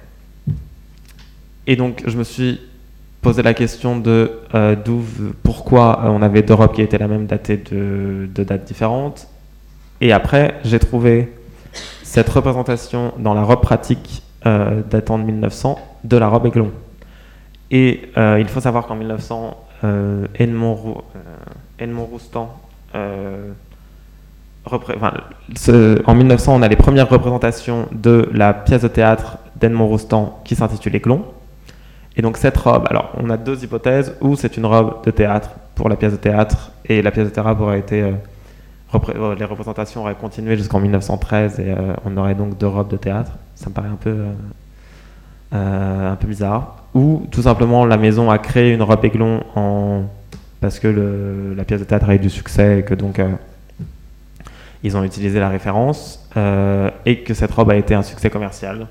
Et donc, je me suis posé la question de euh, pourquoi euh, on avait deux robes qui étaient la même datée de, dates différentes. Et après, j'ai trouvé cette représentation dans la robe pratique euh, datant de 1900 de la robe Aiglon. Et il faut savoir qu'en 1900, Edmond, Edmond Roustan en 1900, on a les premières représentations de la pièce de théâtre d'Edmond Rostand qui s'intitule Éclon. Et donc cette robe, alors on a deux hypothèses, ou c'est une robe de théâtre pour la pièce de théâtre, et la pièce de théâtre aurait été... Euh, euh, les représentations auraient continué jusqu'en 1913, et euh, on aurait donc deux robes de théâtre. Ça me paraît un peu un peu bizarre. Ou tout simplement la maison a créé une robe aiglon en... parce que la pièce de théâtre a eu du succès et que donc ils ont utilisé la référence et que cette robe a été un succès commercial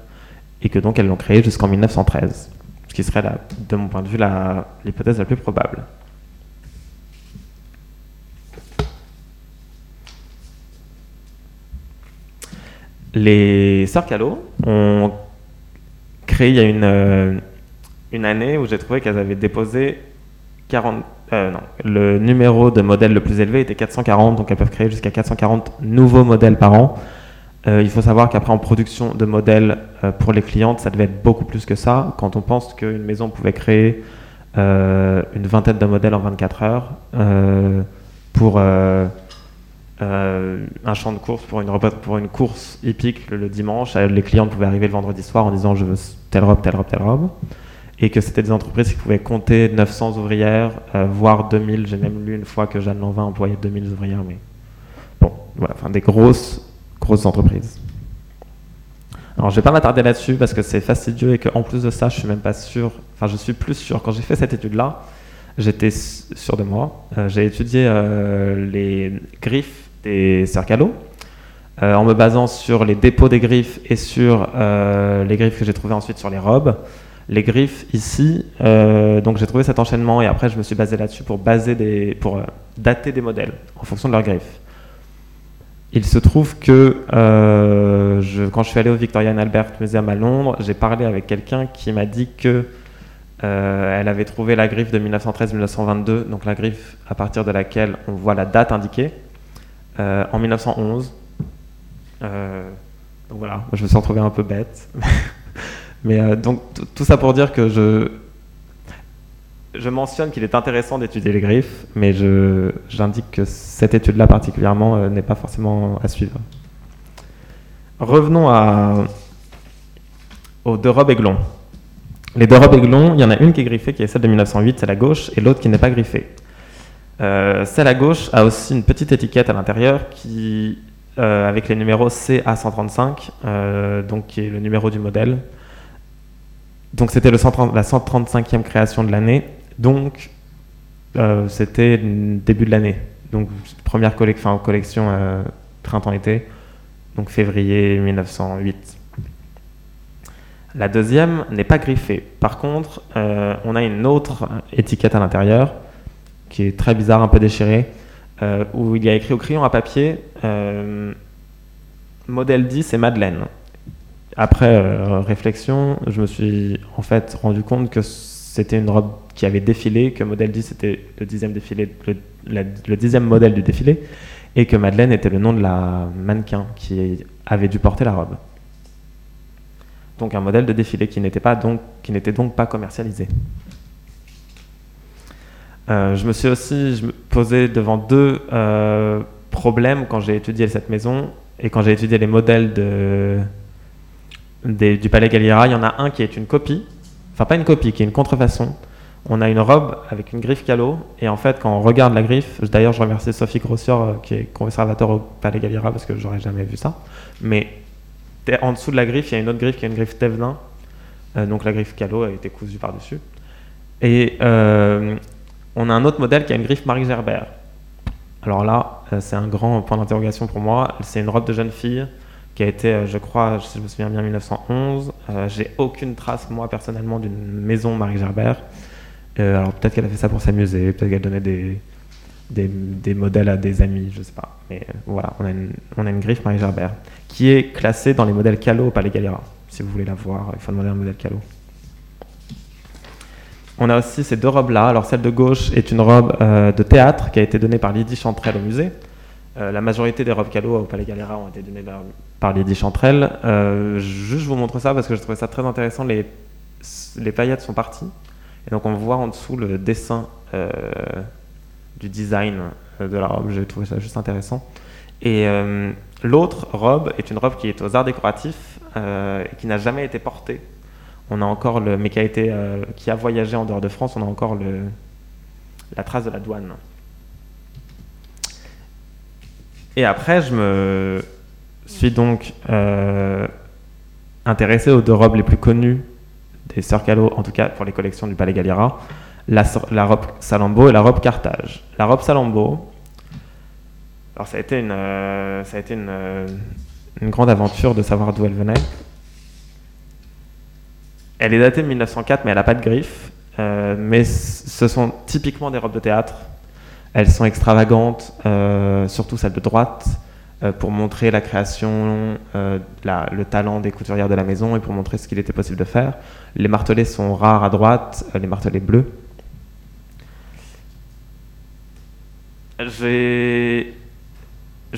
et que donc elles l'ont créée jusqu'en 1913, ce qui serait, de mon point de vue, l'hypothèse la, plus probable. Les Sœurs Callot ont créé il y a une, euh, une année où j'ai trouvé qu'elles avaient déposé 40, euh, non, le numéro de modèle le plus élevé était 440, donc elles peuvent créer jusqu'à 440 nouveaux modèles par an. Euh, il faut savoir qu'après en production de modèles euh, pour les clientes, ça devait être beaucoup plus que ça. Quand on pense qu'une maison pouvait créer une vingtaine de modèles en 24 heures pour un champ de course, pour une, course hippique le, dimanche, les clientes pouvaient arriver le vendredi soir en disant je veux telle robe, telle robe, telle robe. Et que c'était des entreprises qui pouvaient compter 900 ouvrières, voire 2000. J'ai même lu une fois que Jeanne Lanvin employait 2000 ouvrières. Mais bon, voilà, enfin des grosses grosses entreprises. Alors, je vais pas m'attarder là-dessus parce que c'est fastidieux et qu'en plus de ça, je suis même pas sûr. Enfin, je suis plus sûr. Quand j'ai fait cette étude-là, j'étais sûr de moi. Euh, j'ai étudié euh, les griffes des cercalos euh, en me basant sur les dépôts des griffes et sur les griffes que j'ai trouvées ensuite sur les robes. Les griffes ici, donc j'ai trouvé cet enchaînement et après je me suis basé là-dessus pour baser des, pour dater des modèles en fonction de leurs griffes. Il se trouve que euh, je, quand je suis allé au Victoria and Albert Museum à Londres, j'ai parlé avec quelqu'un qui m'a dit que euh, elle avait trouvé la griffe de 1913-1922, donc la griffe à partir de laquelle on voit la date indiquée, euh, en 1911. donc voilà, je me suis retrouvé un peu bête. Mais donc tout ça pour dire que je, mentionne qu'il est intéressant d'étudier les griffes, mais j'indique que cette étude-là particulièrement euh, n'est pas forcément à suivre. Revenons à, aux deux robes aiglons. Les deux robes aiglons, il y en a une qui est griffée, qui est celle de 1908, c'est la gauche, et l'autre qui n'est pas griffée. Euh, celle à gauche a aussi une petite étiquette à l'intérieur qui, euh, avec les numéros CA135, donc qui est le numéro du modèle. Donc c'était la 135e création de l'année donc, euh, c'était début de l'année. Donc, première collection euh, printemps-été, donc février 1908. La deuxième n'est pas griffée. Par contre, euh, on a une autre étiquette à l'intérieur qui est très bizarre, un peu déchirée, où il y a écrit au crayon à papier modèle 10 et Madeleine. Après réflexion, je me suis en fait rendu compte que c'était une robe qui avait défilé, que Modèle 10 était le dixième, défilé, le, dixième modèle du défilé, et que Madeleine était le nom de la mannequin qui avait dû porter la robe. Donc un modèle de défilé qui n'était, pas donc, qui n'était donc pas commercialisé. Euh, je me suis aussi posé devant deux euh, problèmes quand j'ai étudié cette maison et quand j'ai étudié les modèles de, du Palais Galliera. Il y en a un qui est une copie, enfin pas une copie, qui est une contrefaçon on a une robe avec une griffe calo, et en fait, quand on regarde la griffe, d'ailleurs, je remercie Sophie Grossier, euh, qui est conservateur au Palais Galliera, parce que j'aurais jamais vu ça, mais en dessous de la griffe, il y a une autre griffe qui est une griffe Thévenin, euh, donc la griffe calo a été cousue par-dessus. Et euh, on a un autre modèle qui a une griffe Marie Gerbert. Alors là, c'est un grand point d'interrogation pour moi. C'est une robe de jeune fille qui a été, je crois, si je me souviens bien, 1911. J'ai aucune trace, moi, personnellement, d'une maison Marie Gerbert. Euh, alors peut-être qu'elle a fait ça pour s'amuser, peut-être qu'elle donnait des, des, modèles à des amis, je sais pas. Mais euh, voilà, on a, une, on a une griffe Marie Gerbert qui est classée dans les modèles Calo au Palais Galliera. Si vous voulez la voir, il faut demander un modèle Calo. On a aussi ces deux robes-là. Alors celle de gauche est une robe euh, de théâtre qui a été donnée par Lydie Chantrel au musée. La majorité des robes Calo au Palais Galliera ont été données par, Lydie Chantrel. juste je vous montre ça parce que je trouvais ça très intéressant. Les, paillettes sont parties. Et donc on voit en dessous le dessin euh, du design euh, de la robe. J'ai trouvé ça juste intéressant. Et euh, l'autre robe est une robe qui est aux arts décoratifs et qui n'a jamais été portée. On a encore le, mais qui a voyagé en dehors de France. On a encore la trace de la douane. Et après, je me suis donc intéressé aux deux robes les plus connues des sœurs Callot, en tout cas pour les collections du Palais Galliera, la, robe Salambo et la robe Carthage. La robe Salambo, alors ça a été une, euh, euh, grande aventure de savoir d'où elle venait. Elle est datée de 1904, mais elle n'a pas de griffe. Euh, mais ce sont typiquement des robes de théâtre. Elles sont extravagantes, surtout celles de droite. Euh, pour montrer la création, euh, le talent des couturières de la maison et pour montrer ce qu'il était possible de faire. Les martelets sont rares à droite, euh, les martelets bleus. Je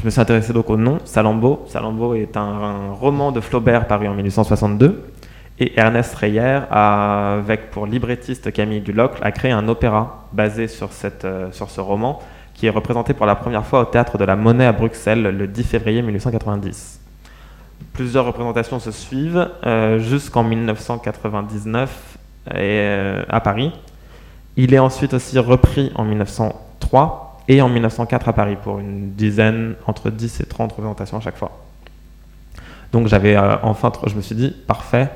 me suis intéressé donc au nom, Salambo. Salambo est un, roman de Flaubert paru en 1862. Et Ernest Reyer, avec pour librettiste Camille Dulocle, a créé un opéra basé sur, cette, sur ce roman qui est représenté pour la première fois au Théâtre de la Monnaie à Bruxelles le 10 février 1890. Plusieurs représentations se suivent euh, jusqu'en 1999 et, euh, à Paris. Il est ensuite aussi repris en 1903 et en 1904 à Paris pour une dizaine, entre 10 et 30 représentations à chaque fois. Donc j'avais euh, enfin, je me suis dit, parfait,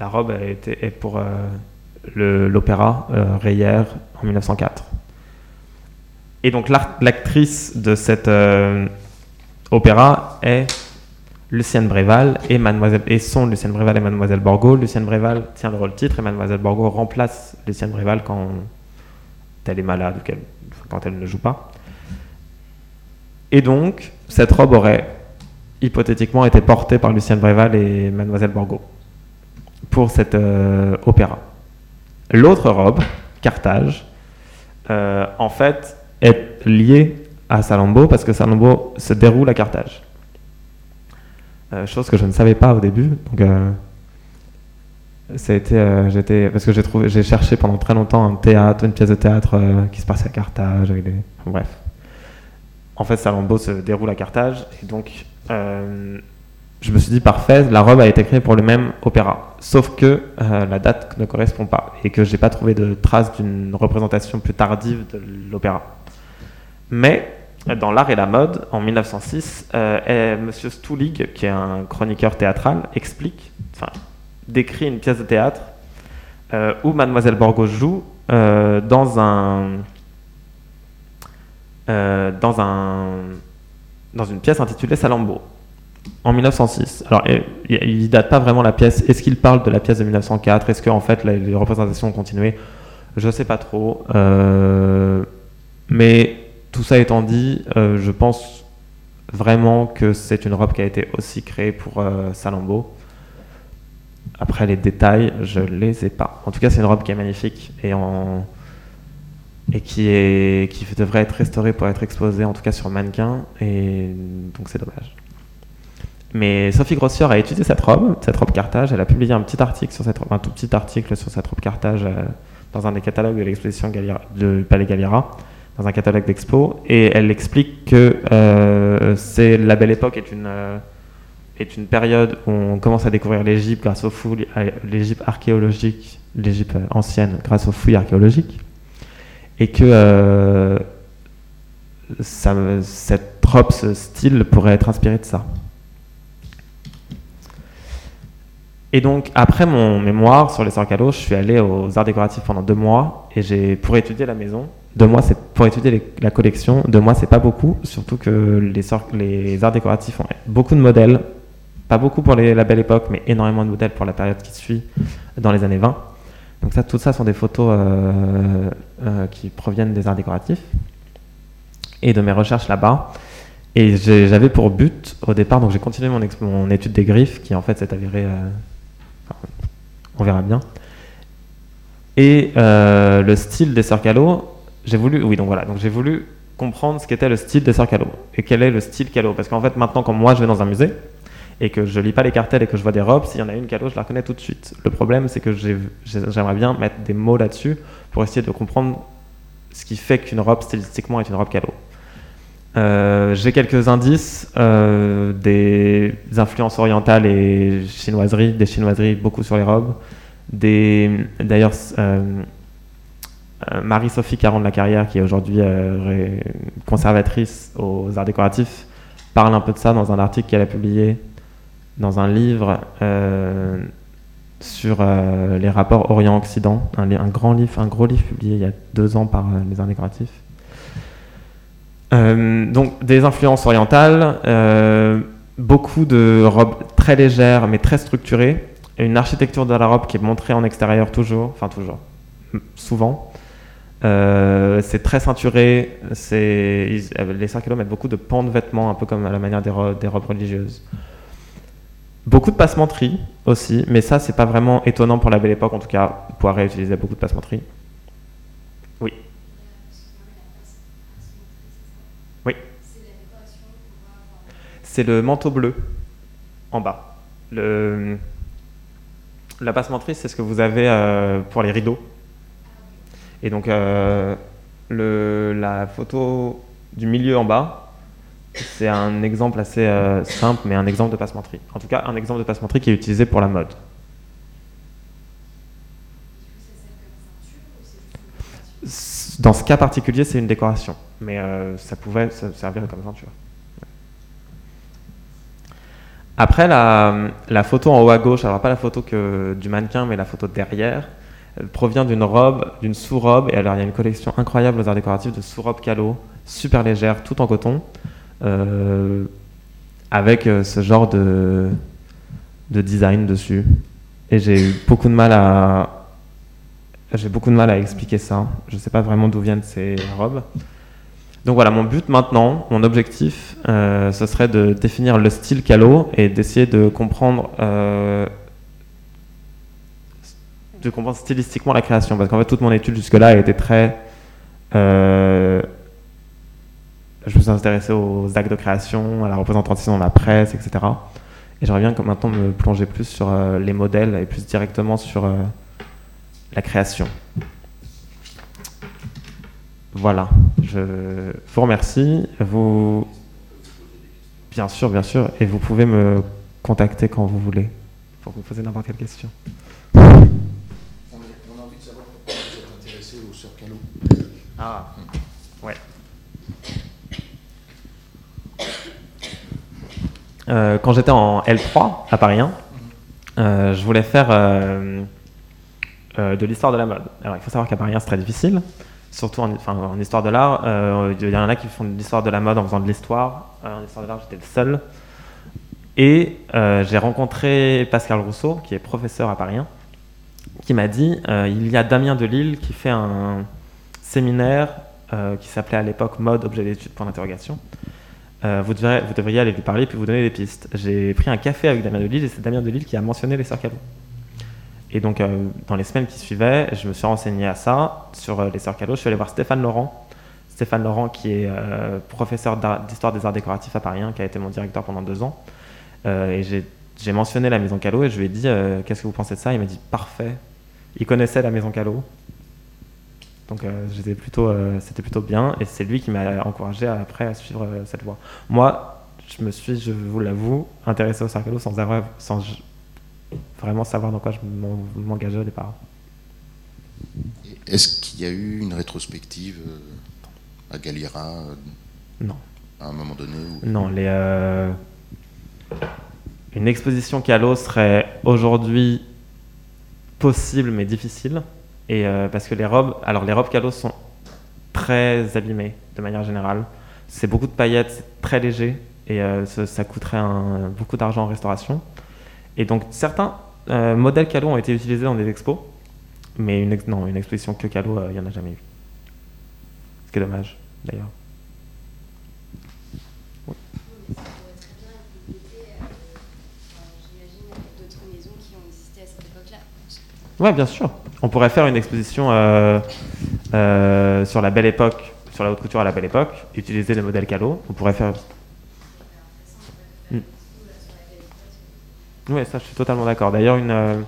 la robe est pour l'opéra Reyer en 1904. Et donc l'actrice de cet euh, opéra est Lucienne Bréval et, Mademoiselle, et sont Lucienne Bréval et Mademoiselle Borgo. Lucienne Bréval tient le rôle titre et Mademoiselle Borgo remplace Lucienne Bréval quand elle est malade ou quand elle ne joue pas. Et donc, cette robe aurait hypothétiquement été portée par Lucienne Bréval et Mademoiselle Borgo pour cet euh, opéra. L'autre robe, Carthage, euh, en fait, est lié à Salambo parce que Salambo se déroule à Carthage. Euh, chose que je ne savais pas au début. Donc, j'étais, parce que j'ai trouvé, j'ai cherché pendant très longtemps un théâtre, une pièce de théâtre qui se passait à Carthage. Bref. En fait, Salambo se déroule à Carthage et donc je me suis dit parfait, la robe a été créée pour le même opéra, sauf que la date ne correspond pas et que j'ai pas trouvé de trace d'une représentation plus tardive de l'opéra. Mais dans l'art et la mode, en 1906, euh, M. Stulig, qui est un chroniqueur théâtral, explique, enfin, décrit une pièce de théâtre euh, où Mademoiselle Borgo joue euh, dans dans une pièce intitulée Salambo en 1906. Alors, il, ne date pas vraiment la pièce. Est-ce qu'il parle de la pièce de 1904 Est-ce qu'en fait les représentations ont continué? Je ne sais pas trop. mais tout ça étant dit, euh, je pense vraiment que c'est une robe qui a été aussi créée pour euh, Salambo. Après les détails, je les ai pas. En tout cas, c'est une robe qui est magnifique et, en... qui devrait être restaurée pour être exposée, en tout cas sur mannequin. Et donc c'est dommage. Mais Sophie Grossier a étudié cette robe, cette robe Carthage. Elle a publié un petit article sur cette robe, un tout petit article sur cette robe Carthage euh, dans un des catalogues de l'exposition de Palais Galliera dans un catalogue d'expo, et elle explique que euh, la Belle Époque est une euh, est une période où on commence à découvrir l'Égypte grâce aux fouilles, l'Égypte archéologique, l'Égypte ancienne grâce aux fouilles archéologiques, et que ça, cette robe, ce style pourrait être inspiré de ça. Et donc, après mon mémoire sur les sœurs je suis allé aux arts décoratifs pendant deux mois et j'ai pour étudier la maison. Deux mois, c'est pour étudier la collection. Deux mois, c'est pas beaucoup, surtout que les, arts décoratifs ont beaucoup de modèles, pas beaucoup pour la belle époque, mais énormément de modèles pour la période qui suit, dans les années 20. Donc ça, tout ça sont des photos euh, euh, qui proviennent des arts décoratifs et de mes recherches là-bas. Et j'avais pour but au départ, donc j'ai continué mon, mon, étude des griffes, qui en fait s'est avérée euh, on verra bien. Et euh, le style des Callot, j'ai voulu, oui, donc voilà, donc j'ai voulu comprendre ce qu'était le style des Callot et quel est le style Callot. Parce qu'en fait, maintenant, quand moi je vais dans un musée et que je lis pas les cartels et que je vois des robes, s'il y en a une Callot, je la reconnais tout de suite. Le problème, c'est que j'aimerais bien mettre des mots là-dessus pour essayer de comprendre ce qui fait qu'une robe stylistiquement est une robe Callot. Euh, j'ai quelques indices, euh, des influences orientales et chinoiseries, des chinoiseries beaucoup sur les robes. D'ailleurs, euh, Marie-Sophie Caron de la Carrière, qui est aujourd'hui conservatrice aux arts décoratifs, parle un peu de ça dans un article qu'elle a publié dans un livre sur les rapports Orient-Occident, un, un, grand livre, un gros livre publié il y a deux ans par les Arts décoratifs. Euh, donc des influences orientales, beaucoup de robes très légères mais très structurées, une architecture de la robe qui est montrée en extérieur toujours, enfin toujours, souvent. c'est très ceinturé, les circulos mettent beaucoup de pans de vêtements, un peu comme à la manière des, des robes religieuses. Beaucoup de passementerie aussi, mais ça, c'est pas vraiment étonnant pour la belle époque, en tout cas, Poiret utilisait beaucoup de passementerie. C'est le manteau bleu en bas. Le... La passementerie, c'est ce que vous avez euh, pour les rideaux. Et donc, euh, la photo du milieu en bas, c'est un exemple assez euh, simple, mais un exemple de passementerie. En tout cas, un exemple de passementerie qui est utilisé pour la mode. Dans ce cas particulier, c'est une décoration, mais ça pouvait servir comme ceinture. Après, la, photo en haut à gauche, alors pas la photo du mannequin, mais la photo derrière, provient d'une robe, d'une sous-robe. Et alors, il y a une collection incroyable aux arts décoratifs de sous-robes calo, super légères, tout en coton. Euh, avec euh, ce genre de, de design dessus. Et j'ai eu beaucoup de mal à j'ai beaucoup de mal à expliquer ça. Je ne sais pas vraiment d'où viennent ces robes. Donc voilà, mon but maintenant, mon objectif, euh, ce serait de définir le style Calo et d'essayer de comprendre, de comprendre stylistiquement la création. Parce qu'en fait, toute mon étude jusque-là a été très je me suis intéressé aux actes de création, à la représentation dans la presse, etc. Et j'aimerais bien maintenant me plonger plus sur euh, les modèles et plus directement sur euh, la création. Voilà, je vous remercie. Vous, bien sûr, bien sûr, et vous pouvez me contacter quand vous voulez pour vous poser n'importe quelle question. On a, envie de savoir pourquoi vous êtes intéressé au Sœurs Ah, ouais. Euh, quand j'étais en L3 à Paris 1, euh, je voulais faire euh, de l'histoire de la mode. Alors il faut savoir qu'à Paris 1 c'est très difficile, surtout en, histoire de l'art. Il y en a qui font de l'histoire de la mode en faisant de l'histoire. en histoire de l'art j'étais le seul. Et j'ai rencontré Pascal Rousseau, qui est professeur à Paris 1, qui m'a dit il y a Damien Delille qui fait un séminaire qui s'appelait à l'époque Mode, objet d'étude, point d'interrogation. Euh, vous, devriez aller lui parler puis vous donner des pistes. J'ai pris un café avec Damien Delille et c'est Damien Delille qui a mentionné les sœurs Et donc, euh, dans les semaines qui suivaient, je me suis renseigné à ça sur euh, les sœurs Je suis allé voir Stéphane Laurent. Stéphane Laurent, qui est professeur d'histoire des arts décoratifs à Paris 1, qui a été mon directeur pendant deux ans. et j'ai mentionné la maison Callot et je lui ai dit Qu'est-ce que vous pensez de ça? Il m'a dit Parfait. Il connaissait la maison Callot. Donc euh, c'était plutôt, euh, bien et c'est lui qui m'a encouragé après à suivre euh, cette voie. Moi, je me suis, je vous l'avoue, intéressé au Sarcalo sans, sans vraiment savoir dans quoi je m'engageais au départ. Est-ce qu'il y a eu une rétrospective à Galliera Non. À un moment donné Non, les, une exposition Calo serait aujourd'hui possible mais difficile et euh, parce que les robes, alors les robes cadeaux sont très abîmées de manière générale. C'est beaucoup de paillettes, c'est très léger et euh, ça, coûterait beaucoup d'argent en restauration. Et donc certains euh, modèles cadeaux ont été utilisés dans des expos, mais une, exposition que cadeaux, il n'y en a jamais eu. Ce qui est dommage d'ailleurs. Oui, bien sûr. On pourrait faire une exposition euh, euh, sur la belle époque, sur la haute couture à la belle époque, utiliser le modèle Calo. On pourrait faire. Oui, ça, je suis totalement d'accord. D'ailleurs, une euh,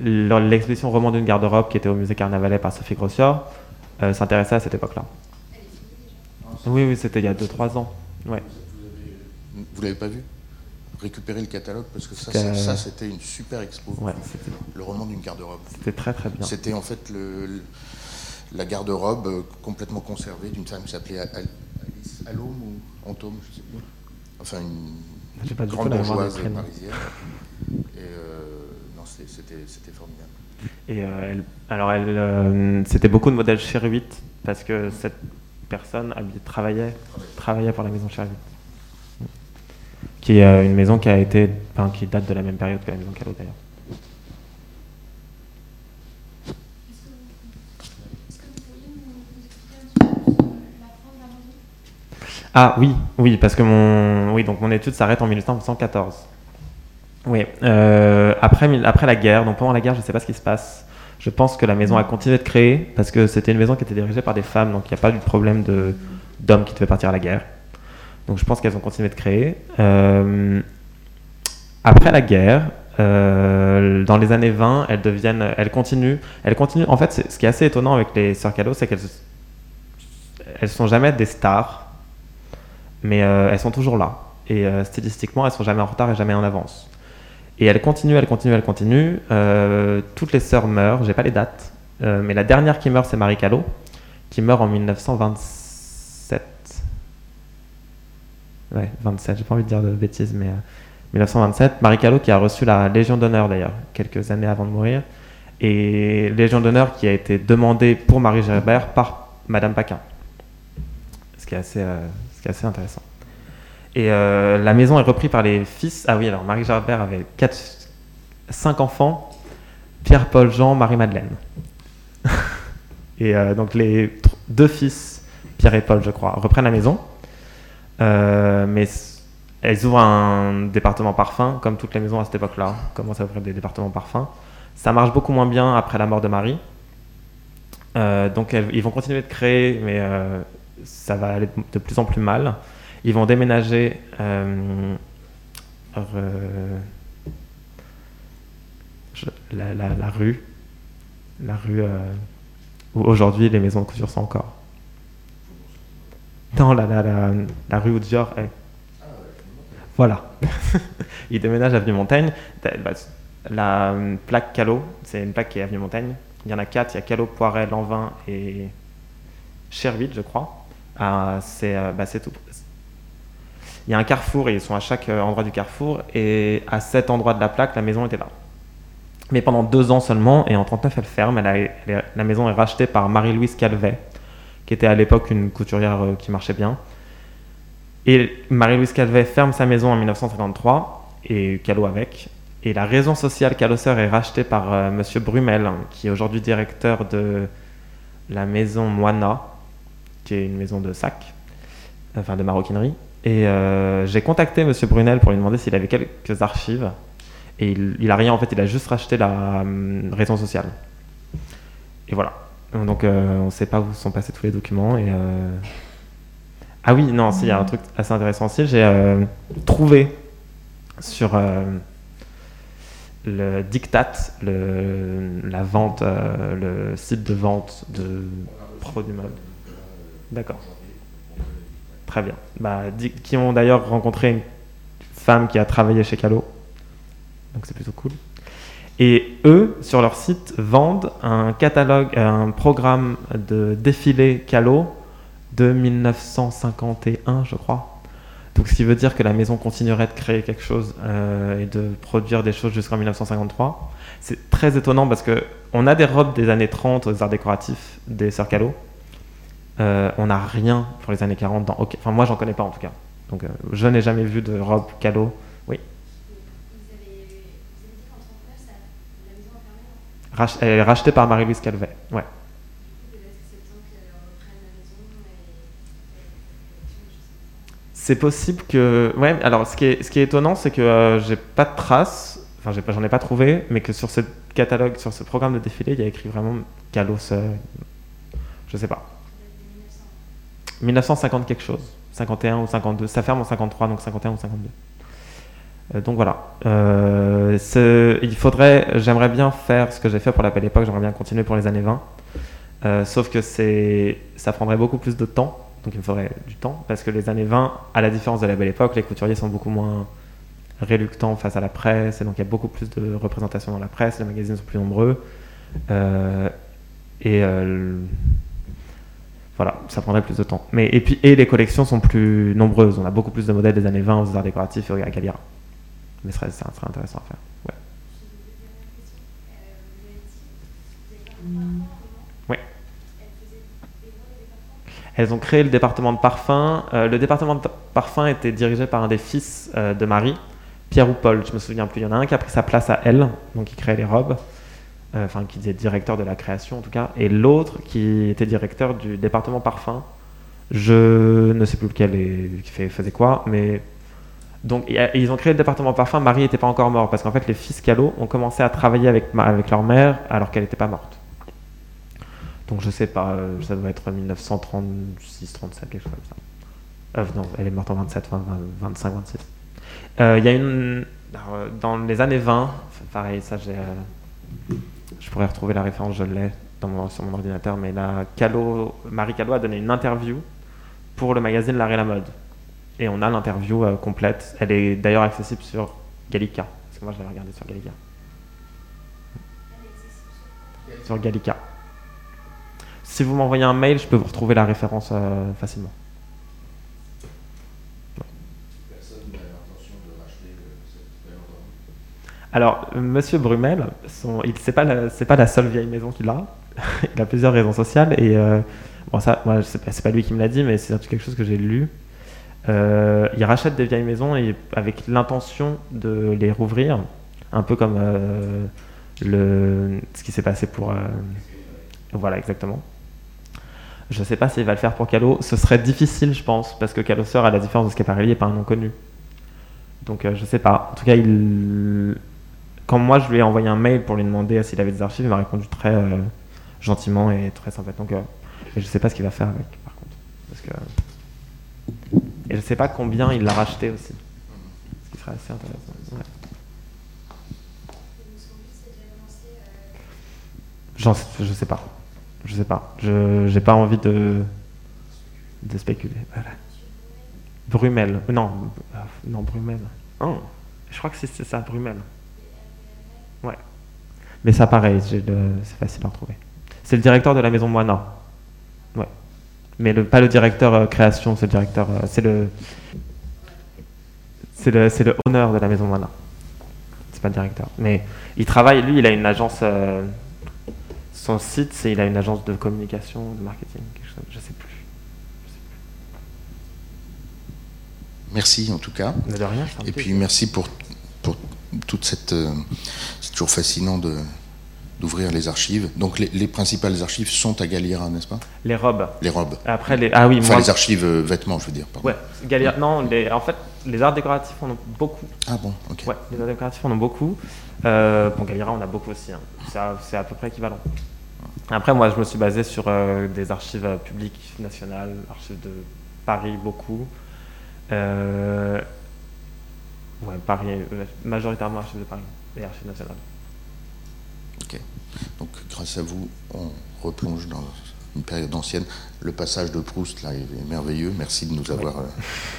l'exposition Roman d'une garde-robe qui était au musée Carnavalet par Sophie Grossior s'intéressait à cette époque-là. Oui, oui, c'était il y a 2-3 ans. Ouais. Vous l'avez pas vu? Récupérer le catalogue parce que ça, c'était une super expo. le roman d'une garde-robe. C'était très très bien. C'était en fait le, la garde-robe euh, complètement conservée d'une femme qui s'appelait Alice Allôme ou Antôme, je sais plus. Enfin, une, pas grande bourgeoise parisienne. Et euh, non, c'était formidable. Et elle, alors, elle, c'était beaucoup de modèles chez 8 parce que cette personne travaillait, travaillait pour la maison Cher 8 qui est une maison qui a été, enfin, qui date de la même période que la maison Callot d'ailleurs. Ah oui, oui, parce que mon, oui, donc mon étude s'arrête en 1814. Oui, euh, après, après la guerre, donc pendant la guerre, je ne sais pas ce qui se passe. Je pense que la maison a continué de créer parce que c'était une maison qui était dirigée par des femmes, donc il n'y a pas eu de problème d'hommes qui devaient partir à la guerre. Donc je pense qu'elles ont continué de créer. Euh, après la guerre, euh, dans les années 20, elles deviennent, elles continuent, elles continuent. En fait, ce qui est assez étonnant avec les sœurs Callot, c'est qu'elles elles sont jamais des stars, mais euh, elles sont toujours là. Et stylistiquement, elles sont jamais en retard et jamais en avance. Et elles continuent, elles continuent, elles continuent. toutes les sœurs meurent. J'ai pas les dates, mais la dernière qui meurt, c'est Marie Callot, qui meurt en 1926 ouais, 27, j'ai pas envie de dire de bêtises, mais 1927. Euh, Marie Callot qui a reçu la Légion d'honneur d'ailleurs, quelques années avant de mourir. Et Légion d'honneur qui a été demandée pour Marie Gerbert par Madame Paquin. Ce qui est assez, euh, qui est assez intéressant. Et euh, la maison est reprise par les fils. Ah oui, alors Marie Gerbert avait quatre, cinq enfants Pierre, Paul, Jean, Marie-Madeleine. et donc les deux fils, Pierre et Paul, je crois, reprennent la maison. Euh, mais elles ouvrent un département parfum, comme toutes les maisons à cette époque-là, commencent à ouvrir des départements parfum. Ça marche beaucoup moins bien après la mort de Marie. Euh, donc ils vont continuer de créer, mais euh, ça va aller de plus en plus mal. Ils vont déménager la, la, rue, la rue où aujourd'hui les maisons de couture sont encore dans la, rue où Dior est. Voilà. il déménage à Avenue Montaigne. Bah, la euh, plaque Callot, c'est une plaque qui est Avenue Montaigne. Il y en a quatre. Il y a Callot, Poiret, Lanvin et Cherville, je crois. Ah, euh, bah, c'est tout. Il y a un carrefour et ils sont à chaque euh, endroit du carrefour. Et à cet endroit de la plaque, la maison était là. Mais pendant deux ans seulement, et en 39 elle ferme. la maison est rachetée par Marie-Louise Calvet, qui était à l'époque une couturière euh, qui marchait bien. Et Marie-Louise Calvet ferme sa maison en 1953, et Callot avec. Et la raison sociale Calosseur est rachetée par. Euh, Monsieur Brumel, qui est aujourd'hui directeur de la maison Moana, qui est une maison de sac, enfin de maroquinerie. Et euh, j'ai contacté Monsieur Brunel pour lui demander s'il avait quelques archives. Et il, il, a rien, en fait, il a juste racheté la raison sociale. Et voilà. Donc euh, on ne sait pas où sont passés tous les documents. Et, euh, Ah oui, non, il y a un truc assez intéressant aussi. J'ai trouvé sur le Dictat, le, la vente, le site de vente de produits mode. D'accord. Très bien. Bah, qui ont d'ailleurs rencontré une femme qui a travaillé chez Calo. Donc c'est plutôt cool. Et eux, sur leur site, vendent un catalogue, un programme de défilé Calo de 1951, je crois. Donc, ce qui veut dire que la maison continuerait de créer quelque chose euh, et de produire des choses jusqu'en 1953. C'est très étonnant parce que on a des robes des années 30 aux arts décoratifs des sœurs Calo. Euh, on n'a rien pour les années 40 dans. Enfin, moi, j'en connais pas en tout cas. Donc, euh, je n'ai jamais vu de robe Calo. Oui. elle est rachetée par Marie-Louise Calvet. Ouais. C'est possible que. Ouais, alors ce qui est, ce qui est étonnant, c'est que euh, j'ai pas de traces, enfin j'en ai, pas trouvé, mais que sur ce catalogue, sur ce programme de défilé, il y a écrit vraiment Calos. je sais pas. 1950 quelque chose. 51 ou 52. Ça ferme en 53, donc 51 ou 52. Euh, donc voilà. Euh, il faudrait, j'aimerais bien faire ce que j'ai fait pour la Belle Époque, j'aimerais bien continuer pour les années 20. Euh, sauf que ça prendrait beaucoup plus de temps, donc il me faudrait du temps, parce que les années 20, à la différence de la Belle Époque, les couturiers sont beaucoup moins réluctants face à la presse, et donc il y a beaucoup plus de représentations dans la presse, les magazines sont plus nombreux. et voilà, ça prendrait plus de temps. Mais, et, puis, et les collections sont plus nombreuses. On a beaucoup plus de modèles des années 20 aux arts décoratifs et à Galliera. Mais ça serait intéressant à faire. Oui. Elles ont créé le département de parfum. Euh, le département de parfum était dirigé par un des fils euh, de Marie, Pierre ou Paul, je me souviens plus. Il y en a un qui a pris sa place à elle, donc qui créait les robes, enfin qui était directeur de la création en tout cas, et l'autre qui était directeur du département parfum. Je ne sais plus lequel qui faisait quoi, mais donc ils ont créé le département parfum. Marie n'était pas encore morte parce qu'en fait les fils Callot ont commencé à travailler avec, avec leur mère alors qu'elle n'était pas morte. Donc je sais pas, euh, ça doit être 1936, 37, quelque chose comme ça. Euh, non, elle est morte en 27, 25, 26. Il y a une. Euh, dans les années 20, pareil, ça j'ai. Je pourrais retrouver la référence, je l'ai sur mon ordinateur, mais là, Marie Callot a donné une interview pour le magazine L'Art la Mode. Et on a l'interview complète. Elle est d'ailleurs accessible sur Gallica. Parce que moi, je l'avais regardée sur Gallica. Sur Gallica. Si vous m'envoyez un mail, je peux vous retrouver la référence euh, facilement. Personne n'a l'intention de racheter cette Alors, Monsieur Brumel, c'est pas la seule vieille maison qu'il a. il a plusieurs raisons sociales et euh, bon ça, c'est pas, lui qui me l'a dit, mais c'est quelque chose que j'ai lu. Euh, il rachète des vieilles maisons avec l'intention de les rouvrir, un peu comme le, ce qui s'est passé pour. voilà, exactement. Je ne sais pas s'il va le faire pour Calo. Ce serait difficile, je pense, parce que Caloseur, à la différence de Schiaparelli, n'est pas un nom connu. Donc euh, je sais pas. En tout cas, il... quand moi je lui ai envoyé un mail pour lui demander s'il avait des archives, il m'a répondu très euh, gentiment et très sympathique. Donc, euh, et je sais pas ce qu'il va faire avec, par contre. Que... Et je ne sais pas combien il l'a racheté aussi. Ce qui serait assez intéressant. Je ne sais pas. Je sais pas. Je n'ai pas envie de, spéculer. Brumel. Non, euh, non Brumel. Oh, je crois que c'est ça, Brumel. Ouais. Mais ça, pareil, c'est facile à retrouver. C'est le directeur de la maison Moana. Ouais. Mais le, pas le directeur euh, création, c'est le directeur. Euh, c'est le. C'est le, le honneur de la maison Moana. C'est pas le directeur. Mais il travaille, lui, il a une agence son site, c'est il a une agence de communication, de marketing, quelque chose, je sais plus. sais plus. Merci en tout cas. de rien. Et puis merci pour, pour toute cette. Toujours fascinant de d'ouvrir les archives. Donc les, principales archives sont à Galliera, n'est-ce pas? Les robes. Les robes. Après les ah oui. Enfin les archives euh, vêtements, je veux dire. Ouais. Galliera. Non, les, en fait les arts décoratifs en ont beaucoup. Ah bon. Ok. Ouais, les arts décoratifs en ont beaucoup. Euh, bon Galliera on a beaucoup aussi. Hein. C'est à peu près équivalent. Après, moi, je me suis basé sur euh, des archives publiques nationales, archives de Paris, beaucoup. Euh, ouais, Paris, majoritairement archives de Paris et archives nationales. Ok. Donc, grâce à vous, on replonge dans une période ancienne. Le passage de Proust, là, est merveilleux. Merci de nous avoir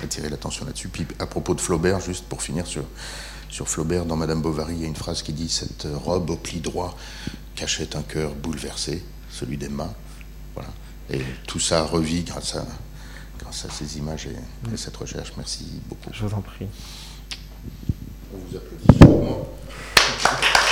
attiré l'attention là-dessus. Puis, à propos de Flaubert, juste pour finir sur, sur Flaubert, dans Madame Bovary, il y a une phrase qui dit Cette robe au pli droit cachait un cœur bouleversé, celui des mains. Voilà. Et tout ça revit grâce à, grâce à ces images et, à cette recherche. Merci beaucoup. Je vous en prie. On vous applaudit. Thank you.